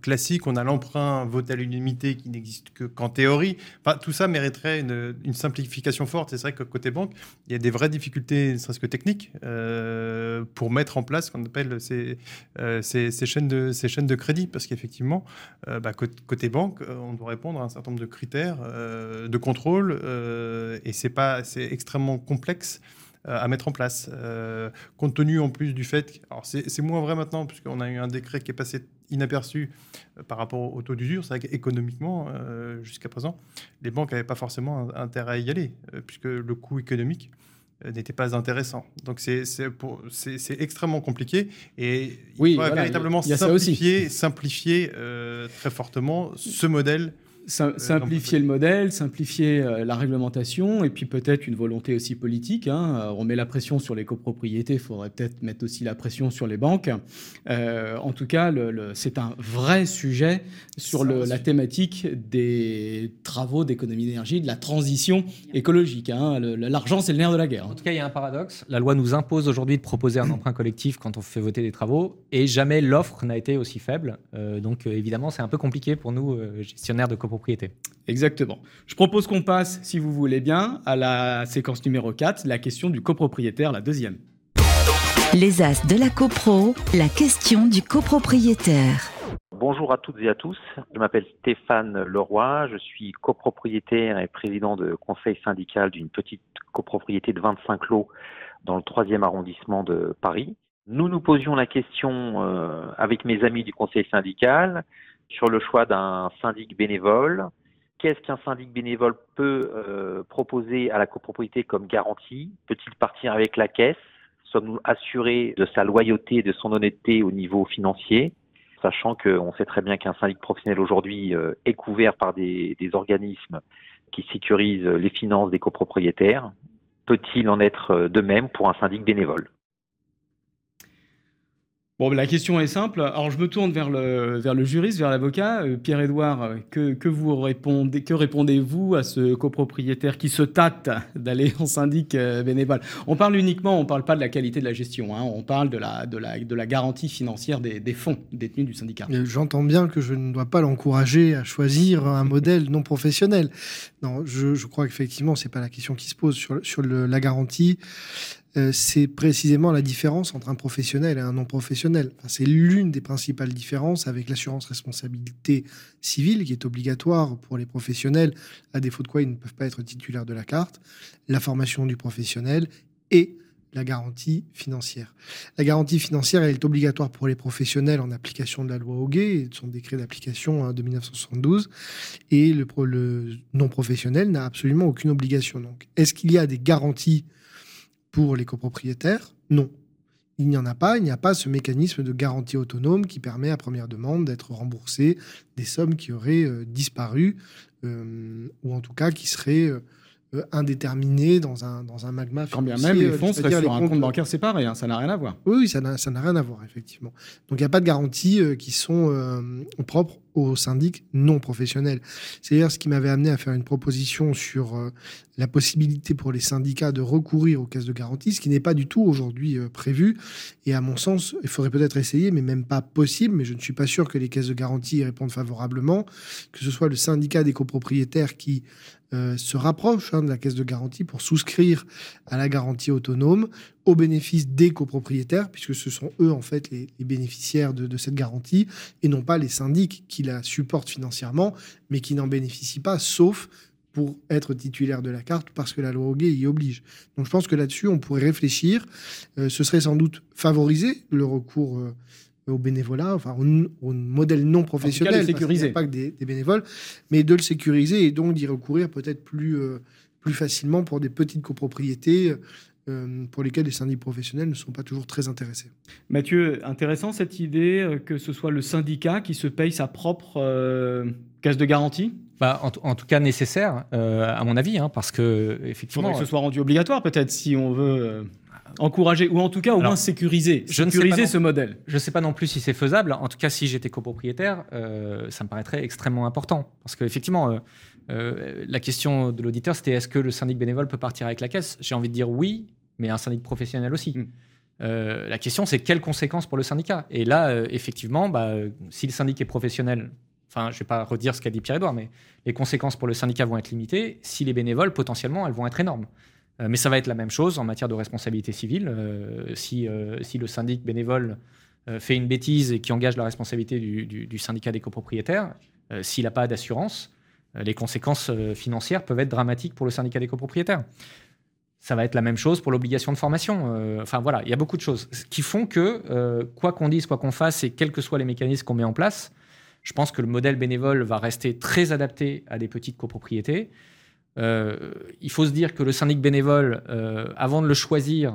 classique, on a l'emprunt voté à l'unanimité qui n'existe que qu'en théorie. Enfin, tout ça mériterait une, simplification forte. C'est vrai que côté banque, il y a des vraies difficultés, ne serait-ce que techniques, pour mettre en place ce qu'on appelle ces, ces, chaînes de, crédit. Parce qu'effectivement, bah, côté banque, on doit répondre à un certain nombre de critères de contrôle et c'est pas, c'est extrêmement complexe euh, à mettre en place. Euh, compte tenu en plus du fait, alors c'est moins vrai maintenant puisqu'on a eu un décret qui est passé inaperçu euh, par rapport au taux d'usure. C'est vrai qu'économiquement, jusqu'à présent, les banques n'avaient pas forcément intérêt à y aller puisque le coût économique n'était pas intéressant. Donc c'est extrêmement compliqué et il faut véritablement simplifier, simplifier très fortement ce modèle euh, simplifier le modèle, simplifier euh, la réglementation, et puis peut-être une volonté aussi politique. Hein. Euh, on met la pression sur les copropriétés, il faudrait peut-être mettre aussi la pression sur les banques. en tout cas, c'est un vrai sujet sur la thématique des travaux d'économie d'énergie, de la transition écologique. Hein. L'argent, c'est le nerf de la guerre. En tout cas, il y a un paradoxe. La loi nous impose aujourd'hui de proposer un emprunt collectif quand on fait voter des travaux, et jamais l'offre n'a été aussi faible. donc évidemment, c'est un peu compliqué pour nous, gestionnaires de copropriétés Exactement. Je propose qu'on passe, si vous voulez bien, à la séquence numéro 4, la question du copropriétaire, la deuxième. Les As de la copro, la question du copropriétaire. Bonjour à toutes et à tous. Je m'appelle Stéphane Leroy. Je suis copropriétaire et président de conseil syndical d'une petite copropriété de 25 lots dans le troisième arrondissement de Paris. Nous nous posions la question euh, avec mes amis du conseil syndical sur le choix d'un syndic bénévole. Qu'est-ce qu'un syndic bénévole peut euh, proposer à la copropriété comme garantie? Peut-il partir avec la caisse? Sommes-nous assurés de sa loyauté et de son honnêteté au niveau financier? Sachant qu'on sait très bien qu'un syndic professionnel aujourd'hui euh, est couvert par des, des organismes qui sécurisent les finances des copropriétaires. Peut-il en être de même pour un syndic bénévole? Bon, la question est simple. Alors, je me tourne vers le, vers le juriste, vers l'avocat. Euh, Pierre-Édouard, que, que, vous répondez, que répondez-vous à ce copropriétaire qui se tâte d'aller en syndic euh, bénévole? On parle uniquement, on ne parle pas de la qualité de la gestion, hein, on parle de la, de, la, de la garantie financière des, fonds détenus du syndicat. J'entends bien que je ne dois pas l'encourager à choisir un modèle non professionnel. Non, je, je crois qu'effectivement, ce n'est pas la question qui se pose sur, sur la garantie. Euh, c'est précisément la différence entre un professionnel et un non professionnel. c'est l'une des principales différences avec l'assurance responsabilité civile qui est obligatoire pour les professionnels, à défaut de quoi ils ne peuvent pas être titulaires de la carte, la formation du professionnel et la garantie financière. La garantie financière, elle est obligatoire pour les professionnels en application de la loi Hoguet et de son décret d'application hein, de 1972. Et le, le non professionnel n'a absolument aucune obligation. Donc, est-ce qu'il y a des garanties pour les copropriétaires? Non. Il n'y en a pas, il n'y a pas ce mécanisme de garantie autonome qui permet à première demande d'être remboursé des sommes qui auraient euh, disparu euh, ou en tout cas qui seraient euh, indéterminé dans un, dans un magma Quand bien même les euh, fonds seraient sur un compte bancaire séparé, hein, ça n'a rien à voir. Oui, oui ça n'a rien à voir, effectivement. Donc il n'y a pas de garanties euh, qui sont propres aux syndics non professionnels. C'est d'ailleurs ce qui m'avait amené à faire une proposition sur la possibilité pour les syndicats de recourir aux caisses de garantie, ce qui n'est pas du tout aujourd'hui prévu. Et à mon sens, il faudrait peut-être essayer, mais même pas possible, mais je ne suis pas sûr que les caisses de garantie y répondent favorablement, que ce soit le syndicat des copropriétaires qui euh, se rapproche hein, de la caisse de garantie pour souscrire à la garantie autonome au bénéfice des copropriétaires, puisque ce sont eux en fait les, bénéficiaires de, cette garantie, et non pas les syndics qui la supportent financièrement, mais qui n'en bénéficient pas, sauf pour être titulaire de la carte, parce que la loi Hoguet y oblige. Donc je pense que là-dessus, on pourrait réfléchir. Euh, ce serait sans doute favoriser le recours euh, au bénévolat, enfin au, modèle non professionnel, sécuriser. pas que des, bénévoles, mais de le sécuriser et donc d'y recourir peut-être plus, euh, plus facilement pour des petites copropriétés euh, pour lesquelles les syndics professionnels ne sont pas toujours très intéressés. Mathieu, intéressant cette idée euh, que ce soit le syndicat qui se paye sa propre caisse de garantie? Bah, en, en, tout cas nécessaire, à mon avis, hein, parce que effectivement, faudrait que ce soit rendu obligatoire peut-être si on veut encourager ou en tout cas au moins sécuriser, je sécuriser ce modèle. Je ne sais pas non plus si c'est faisable. En tout cas, si j'étais copropriétaire, euh, ça me paraîtrait extrêmement important. Parce qu'effectivement, euh, euh, la question de l'auditeur, c'était est-ce que le syndic bénévole peut partir avec la caisse? J'ai envie de dire oui, mais un syndic professionnel aussi. Hmm. la question, c'est quelles conséquences pour le syndicat? Et là, effectivement, bah, si le syndic est professionnel, enfin, je ne vais pas redire ce qu'a dit Pierre-Edouard, mais les conséquences pour le syndicat vont être limitées. Si les bénévoles, potentiellement, elles vont être énormes. Euh, mais ça va être la même chose en matière de responsabilité civile. Euh, si, euh, si le syndic bénévole fait une bêtise et qui engage la responsabilité du, syndicat des copropriétaires, s'il n'a pas d'assurance, les conséquences financières peuvent être dramatiques pour le syndicat des copropriétaires. Ça va être la même chose pour l'obligation de formation. enfin voilà, il y a beaucoup de choses qui font que, quoi qu'on dise, quoi qu'on fasse, et quels que soient les mécanismes qu'on met en place, je pense que le modèle bénévole va rester très adapté à des petites copropriétés. Euh, il faut se dire que le syndic bénévole, euh, avant de le choisir,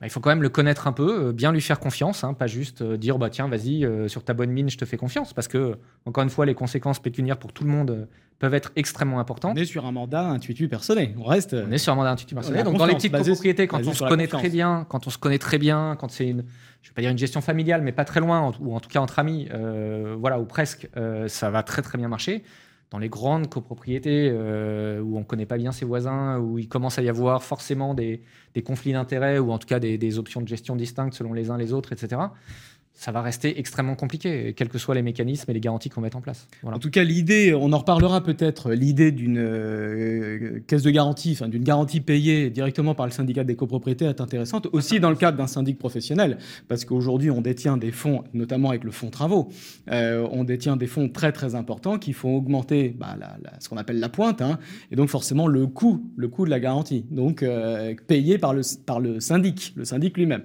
bah, il faut quand même le connaître un peu, euh, bien lui faire confiance, hein, pas juste dire bah tiens vas-y sur ta bonne mine je te fais confiance parce que encore une fois les conséquences pécuniaires pour tout le monde peuvent être extrêmement importantes. On est sur un mandat intuitu personnel, on reste. On est sur un mandat intuitu personnel. Donc dans les petites copropriétés, quand on se connaît très bien, quand on se connaît très bien, quand c'est une, je vais pas dire une gestion familiale, mais pas très loin ou en tout cas entre amis, voilà ou presque, ça va très très bien marcher dans les grandes copropriétés euh, où on ne connaît pas bien ses voisins, où il commence à y avoir forcément des, conflits d'intérêts ou en tout cas des, options de gestion distinctes selon les uns les autres, etc. ça va rester extrêmement compliqué, quels que soient les mécanismes et les garanties qu'on met en place. En tout cas, l'idée, on en reparlera peut-être, l'idée d'une euh, caisse de garantie, enfin d'une garantie payée directement par le syndicat des copropriétaires est intéressante, aussi dans le cadre d'un syndic professionnel, parce qu'aujourd'hui, on détient des fonds, notamment avec le fonds travaux, euh, on détient des fonds très très importants qui font augmenter bah, ce qu'on appelle la pointe, hein, et donc forcément le coût, le coût de la garantie, donc euh, payé par le syndic, le syndic lui-même.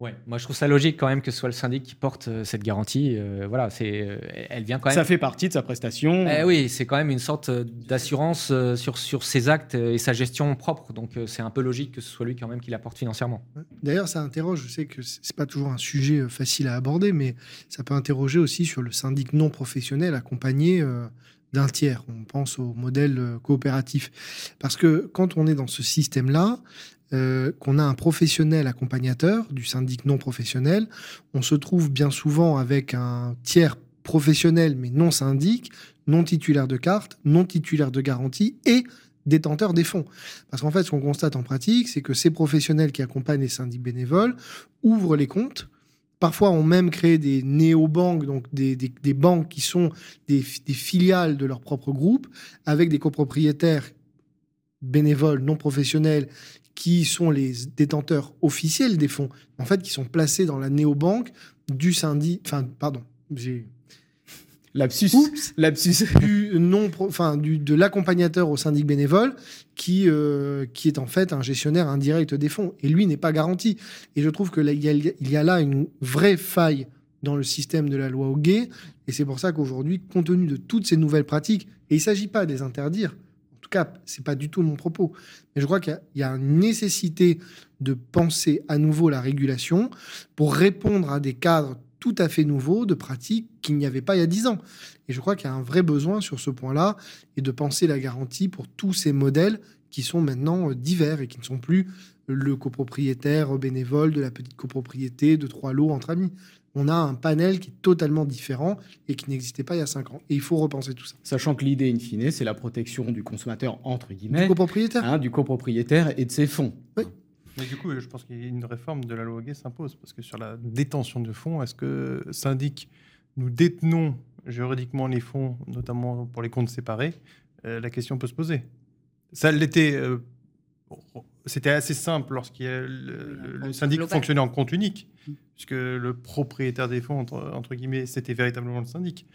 Ouais, moi je trouve ça logique quand même que ce soit le syndic qui porte euh, cette garantie. Euh, voilà, c'est, euh, elle vient quand même. Ça fait partie de sa prestation. Eh oui, c'est quand même une sorte d'assurance sur, sur ses actes et sa gestion propre. Donc c'est un peu logique que ce soit lui quand même qui la porte financièrement. D'ailleurs, ça interroge. Je sais que c'est pas toujours un sujet facile à aborder, mais ça peut interroger aussi sur le syndic non professionnel accompagné. d'un tiers. On pense au modèle coopératif. Parce que quand on est dans ce système-là, euh, qu'on a un professionnel accompagnateur du syndic non professionnel, on se trouve bien souvent avec un tiers professionnel mais non syndic, non titulaire de carte, non titulaire de garantie et détenteur des fonds. Parce qu'en fait, ce qu'on constate en pratique, c'est que ces professionnels qui accompagnent les syndics bénévoles ouvrent les comptes, Parfois, ont même créé des néo-banques, donc des, banques qui sont des, des, filiales de leur propre groupe, avec des copropriétaires bénévoles, non professionnels, qui sont les détenteurs officiels des fonds, en fait, qui sont placés dans la néobanque du syndic. Enfin, pardon, j'ai. Lapsus. Lapsus. Du non, enfin, du, de l'accompagnateur au syndic bénévole qui, euh, qui est en fait un gestionnaire indirect des fonds. Et lui n'est pas garanti. Et je trouve qu'il y, a, il y a là une vraie faille dans le système de la loi Hoguet. Et c'est pour ça qu'aujourd'hui, compte tenu de toutes ces nouvelles pratiques, et il ne s'agit pas de les interdire, cas, c'est pas du tout mon propos. Mais je crois qu'il y, a une nécessité de penser à nouveau la régulation pour répondre à des cadres tout à fait nouveaux de pratiques qu'il n'y avait pas il y a dix ans. Et je crois qu'il y a un vrai besoin sur ce point-là et de penser la garantie pour tous ces modèles qui sont maintenant divers et qui ne sont plus le copropriétaire bénévole de la petite copropriété de trois lots entre amis on a un panel qui est totalement différent et qui n'existait pas il y a cinq ans. Et il faut repenser tout ça. Sachant que l'idée, in fine, c'est la protection du consommateur, entre guillemets. Du copropriétaire. Hein, du copropriétaire et de ses fonds. Oui. Mais du coup, je pense qu'une réforme de la loi Gay s'impose. Parce que sur la détention de fonds, est-ce que syndic, nous détenons juridiquement les fonds, notamment pour les comptes séparés euh, La question peut se poser. Ça l'était. Euh, c'était assez simple lorsqu'il le, le, syndic fonctionnait en compte unique, mm. puisque le propriétaire des fonds, entre, guillemets, c'était véritablement le syndic.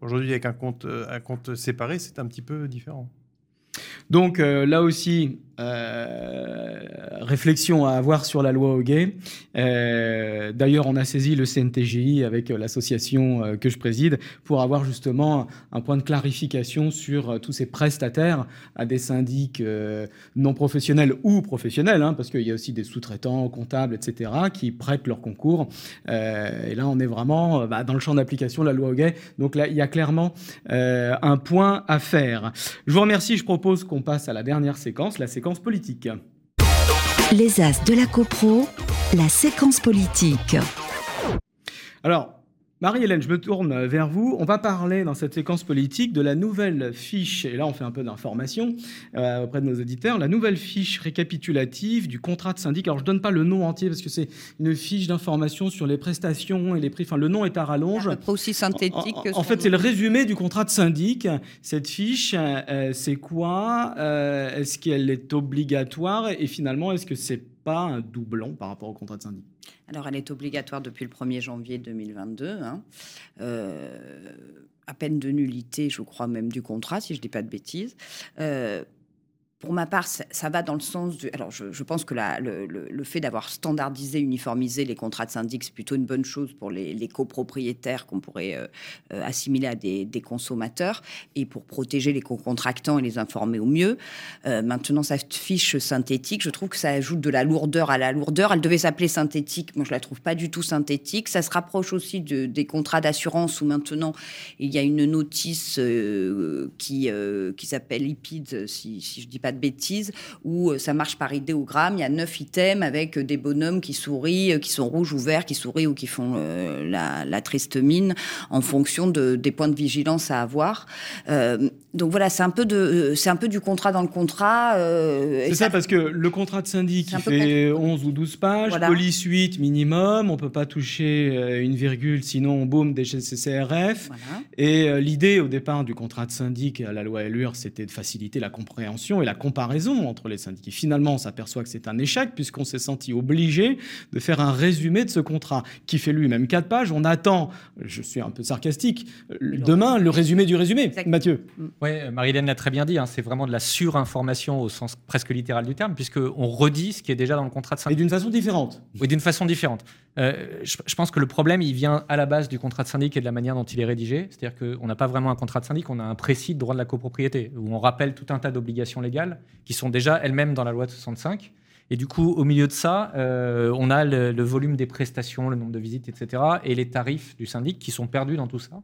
Aujourd'hui, avec un compte, un compte séparé, c'est un petit peu différent. Donc euh, là aussi, euh, réflexion à avoir sur la loi Hoguet. Euh, d'ailleurs, on a saisi le CNTGI avec l'association que je préside pour avoir justement un point de clarification sur tous ces prestataires à des syndics non professionnels ou professionnels, hein, parce qu'il y a aussi des sous-traitants, comptables, etc., qui prêtent leur concours. et là, on est vraiment bah, dans le champ d'application de la loi Hoguet. Donc là, il y a clairement un point à faire. Je vous remercie. Je propose qu'on passe à la dernière séquence, la séquence politique. Les As de la CoPro, la séquence politique. Alors, Marie-Hélène, je me tourne vers vous. On va parler dans cette séquence politique de la nouvelle fiche, et là on fait un peu d'information euh, auprès de nos auditeurs, la nouvelle fiche récapitulative du contrat de syndic. Alors je ne donne pas le nom entier parce que c'est une fiche d'information sur les prestations et les prix. Enfin, le nom est à rallonge. aussi synthétique. En, fait, c'est le résumé du contrat de syndic. Cette fiche, euh, c'est quoi euh, Est-ce qu'elle est obligatoire Et finalement, est-ce que c'est pas un doublon par rapport au contrat de syndic alors, elle est obligatoire depuis le 1er janvier 2022. Hein. Euh, à peine de nullité, je crois même du contrat, si je ne dis pas de bêtises. Euh, pour ma part, ça, va dans le sens du. Alors, je, pense que le, fait d'avoir standardisé, uniformisé les contrats de syndic, c'est plutôt une bonne chose pour les, copropriétaires qu'on pourrait euh, euh, assimiler à des, consommateurs et pour protéger les co-contractants et les informer au mieux. Euh, maintenant, cette fiche synthétique, je trouve que ça ajoute de la lourdeur à la lourdeur. Elle devait s'appeler synthétique. Moi, je la trouve pas du tout synthétique. Ça se rapproche aussi de, des contrats d'assurance où maintenant il y a une notice qui, qui s'appelle IPID, si, si je dis pas pas de bêtises, où ça marche par idée au gramme. Il y a neuf items avec des bonhommes qui sourient, qui sont rouges ou verts, qui sourient ou qui font la, la, triste mine en fonction de, des points de vigilance à avoir. donc voilà, c'est un peu de, c'est un peu du contrat dans le contrat. c'est ça, parce que le contrat de syndic, il fait 11 ou 12 pages, police 8 minimum, on peut pas toucher une virgule, sinon on boum des CCRF. Et l'idée au départ du contrat de syndic à la loi Allure, c'était de faciliter la compréhension et la comparaison entre les syndics. finalement, on s'aperçoit que c'est un échec puisqu'on s'est senti obligé de faire un résumé de ce contrat qui fait lui-même quatre pages. On attend, je suis un peu sarcastique, demain le résumé du résumé. Mathieu. Oui, Marilène l'a très bien dit, hein, c'est vraiment de la surinformation au sens presque littéral du terme puisqu'on redit ce qui est déjà dans le contrat de syndic. Et d'une façon différente. Oui, d'une façon différente. Euh, je, je, pense que le problème, il vient à la base du contrat de syndic et de la manière dont il est rédigé. C'est-à-dire qu'on n'a pas vraiment un contrat de syndic, on a un précis de droit de la copropriété, où on rappelle tout un tas d'obligations légales qui sont déjà elles-mêmes dans la loi de 65. Et du coup, au milieu de ça, euh, on a le, volume des prestations, le nombre de visites, etc., et les tarifs du syndic qui sont perdus dans tout ça.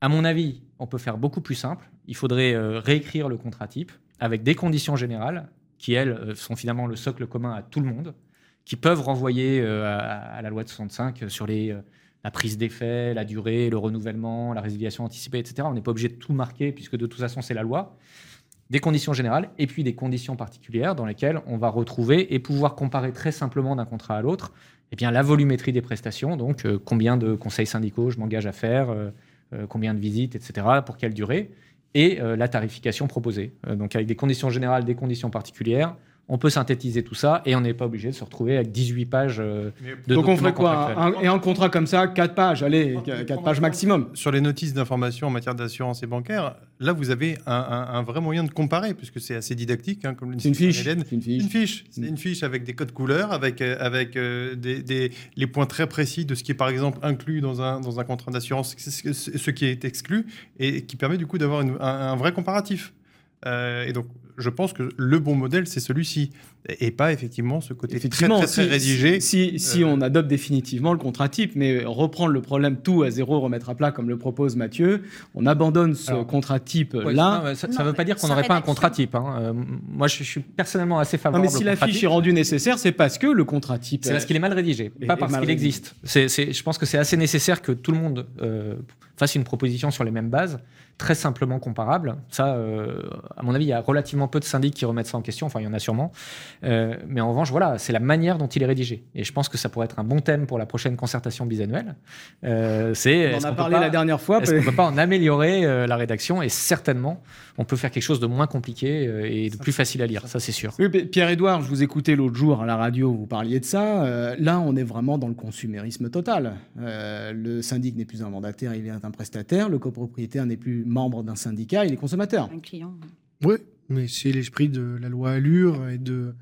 À mon avis, on peut faire beaucoup plus simple. Il faudrait euh, réécrire le contrat type avec des conditions générales qui, elles, sont finalement le socle commun à tout le monde qui peuvent renvoyer euh, à, la loi de 65 sur les, euh, la prise d'effet, la durée, le renouvellement, la résiliation anticipée, etc. On n'est pas obligé de tout marquer puisque de toute façon c'est la loi. Des conditions générales et puis des conditions particulières dans lesquelles on va retrouver et pouvoir comparer très simplement d'un contrat à l'autre eh la volumétrie des prestations, donc euh, combien de conseils syndicaux je m'engage à faire, combien de visites, etc., pour quelle durée, et la tarification proposée. donc avec des conditions générales, des conditions particulières, on peut synthétiser tout ça et on n'est pas obligé de se retrouver avec 18 pages euh, de Donc on ferait quoi Et un contrat comme ça, 4 pages, allez, 4 pages maximum. Sur les notices d'information en matière d'assurance et bancaire, là vous avez un, vrai moyen de comparer, puisque c'est assez dictatique. Hein, comme c'est une fiche. une fiche. Une fiche. C'est une fiche avec des codes couleurs, avec, euh, avec euh, des, les points très précis de ce qui est par exemple inclus dans un, dans un contrat d'assurance, ce qui est exclu, et qui permet du coup d'avoir un, vrai comparatif. Et donc, je pense que le bon modèle, c'est celui-ci, et pas effectivement ce côté très, très, très, rédigé. Si, si, on adopte définitivement le contrat type, mais reprendre le problème tout à zéro, remettre à plat, comme le propose Mathieu, on abandonne ce contrat type-là. ça ne veut pas dire qu'on n'aurait pas un contrat type. Hein. Euh, moi, je, suis personnellement assez favorable. Non, mais si la fiche est rendue nécessaire, c'est parce que le contrat type. C'est parce qu'il est mal rédigé, pas parce qu'il existe. Je pense que c'est assez nécessaire que tout le monde euh, fasse une proposition sur les mêmes bases, très simplement comparable. Ça, euh, à mon avis, il y a relativement peu de syndics qui remettent ça en question, enfin il y en a sûrement. Euh, mais en revanche, voilà, c'est la manière dont il est rédigé. Et je pense que ça pourrait être un bon thème pour la prochaine concertation bisannuelle. Euh, c'est, on en a parlé la dernière fois. Est-ce qu'on ne peut pas en améliorer la rédaction? Et certainement, on peut faire quelque chose de moins compliqué et de plus facile à lire, ça c'est sûr. Pierre-Édouard, je vous écoutais l'autre jour à la radio, vous parliez de ça. là, on est vraiment dans le consumérisme total. le syndic n'est plus un mandataire, il est un prestataire. Le copropriétaire n'est plus membre d'un syndicat, il est consommateur. Un client. Oui, mais c'est l'esprit de la loi Allure et de,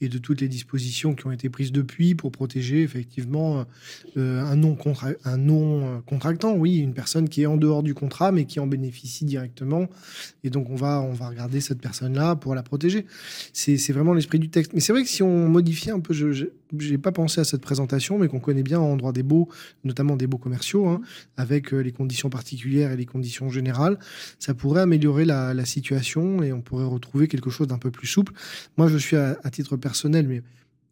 et de toutes les dispositions qui ont été prises depuis pour protéger effectivement euh, un non-contractant, non oui, une personne qui est en dehors du contrat mais qui en bénéficie directement. Et donc on va, on va regarder cette personne-là pour la protéger. C'est vraiment l'esprit du texte. Mais c'est vrai que si on modifiait un peu, je n'ai pas pensé à cette présentation, mais qu'on connaît bien en droit des baux, notamment des baux commerciaux, hein, avec euh, les conditions particulières et les conditions générales, ça pourrait améliorer la, situation et on pourrait retrouver quelque chose d'un peu plus souple. Moi, je suis à, titre personnel, mais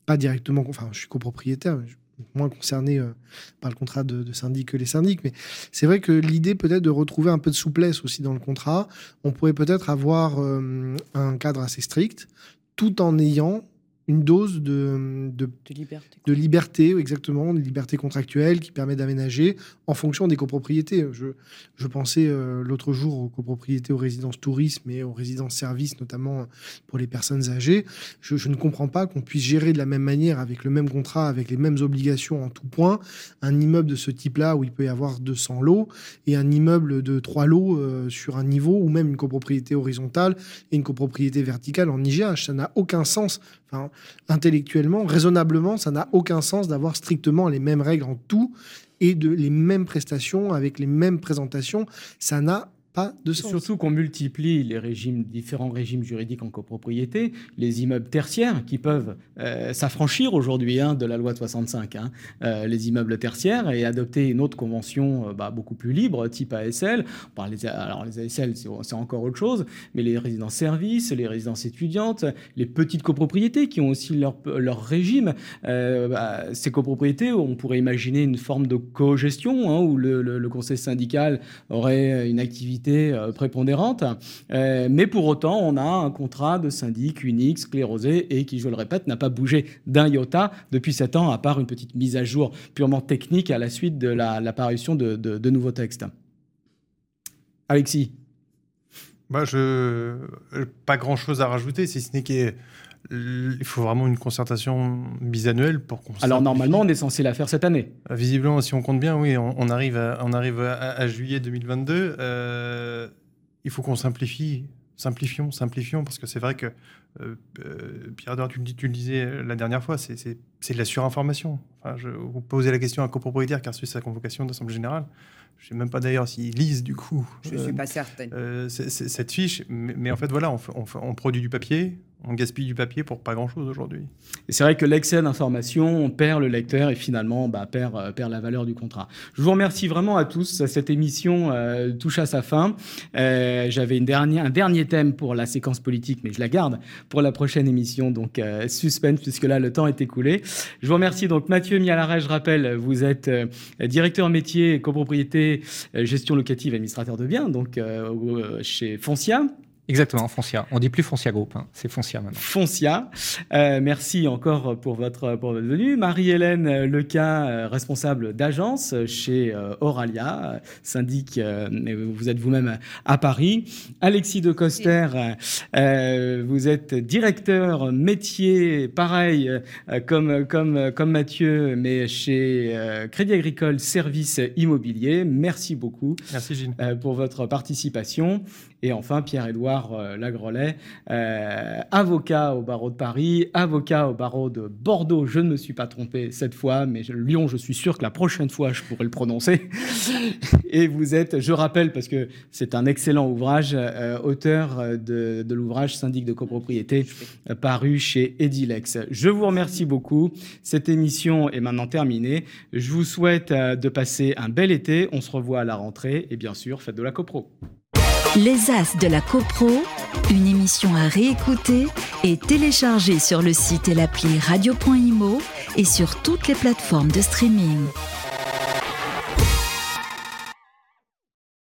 pas directement, enfin, je suis copropriétaire, moins concerné euh, par le contrat de, syndic que les syndics, mais c'est vrai que l'idée peut-être de retrouver un peu de souplesse aussi dans le contrat, on pourrait peut-être avoir euh, un cadre assez strict, tout en ayant une dose de, de, liberté. De liberté, exactement, de liberté contractuelle qui permet d'aménager en fonction des copropriétés. Je, je pensais euh, l'autre jour aux copropriétés aux résidences tourisme et aux résidences services, notamment pour les personnes âgées. Je, ne comprends pas qu'on puisse gérer de la même manière, avec le même contrat, avec les mêmes obligations en tout point, un immeuble de ce type-là où il peut y avoir 200 lots et un immeuble de 3 lots euh, sur un niveau, ou même une copropriété horizontale et une copropriété verticale en IGH. Ça n'a aucun sens intellectuellement, raisonnablement, ça n'a aucun sens d'avoir strictement les mêmes règles en tout et de les mêmes prestations avec les mêmes présentations. Ça n'a pas de sens. Surtout qu'on multiplie les régimes, différents régimes juridiques en copropriété, les immeubles tertiaires qui peuvent euh, s'affranchir aujourd'hui hein, de la loi de 65, hein, euh, les immeubles tertiaires, et adopter une autre convention euh, bah, beaucoup plus libre, type ASL. alors les ASL, c'est encore autre chose, mais les résidences-services, les résidences étudiantes, les petites copropriétés qui ont aussi leur, leur régime, bah, ces copropriétés, on pourrait imaginer une forme de co-gestion hein, où le, le conseil syndical aurait une activité euh, prépondérante. Euh, mais pour autant, on a un contrat de syndic unique, sclérosé, et qui, je le répète, n'a pas bougé d'un iota depuis sept ans, à part une petite mise à jour purement technique à la suite de l'apparition de, nouveaux textes. Alexis bah, je... Pas grand-chose à rajouter, si ce n'est qu'il il faut vraiment une concertation bisannuelle pour qu'on. Alors normalement, on est censé la faire cette année. Euh, visiblement, si on compte bien, oui, on, arrive, à, on arrive à, juillet 2022. Euh, il faut qu'on simplifie, simplifions, simplifions, parce que c'est vrai que euh, Pierre Edouard, tu, tu, le disais la dernière fois, c'est de la surinformation. Enfin, je vous posez la question à un copropriétaire qui a reçu sa convocation d'assemblée générale. Je ne sais même pas d'ailleurs s'ils lisent du coup. Je ne suis pas certaine. cette fiche, mais, en fait voilà, on, on produit du papier, on gaspille du papier pour pas grand-chose aujourd'hui. c'est vrai que l'excès d'information, on perd le lecteur et finalement bah, perd, euh, perd la valeur du contrat. Je vous remercie vraiment à tous. Cette émission euh, touche à sa fin. Euh, j'avais un dernier thème pour la séquence politique, mais je la garde pour la prochaine émission. Donc suspense, puisque là, le temps est écoulé. Je vous remercie donc Mathieu Mialaret, je rappelle, vous êtes directeur métier, copropriété, gestion locative, administrateur de biens, donc chez Foncia. Exactement, Foncia. On dit plus Foncia Group, hein. c'est Foncia maintenant. Foncia. Euh, merci encore pour votre, pour votre venue. Marie-Hélène Leca, euh, responsable d'agence chez euh, Oralia, syndic, vous êtes vous-même à Paris. Alexis de Coster, vous êtes directeur métier, pareil, comme, comme, comme Mathieu, mais chez Crédit Agricole Services Immobiliers. Merci beaucoup Merci, Gilles. pour votre participation. Et enfin, Pierre-Édouard euh, Lagrelet, euh, avocat au barreau de Paris, avocat au barreau de Bordeaux. Je ne me suis pas trompé cette fois, mais Lyon, je suis sûr que la prochaine fois, je pourrai le prononcer. Et vous êtes, je rappelle, parce que c'est un excellent ouvrage, euh, auteur de, de l'ouvrage Syndic de copropriété, paru chez Edilex. Je vous remercie beaucoup. Cette émission est maintenant terminée. Je vous souhaite de passer un bel été. On se revoit à la rentrée et bien sûr, faites de la copro. Les As de la CoPro, une émission à réécouter et télécharger sur le site et l'appli radio.imo et sur toutes les plateformes de streaming.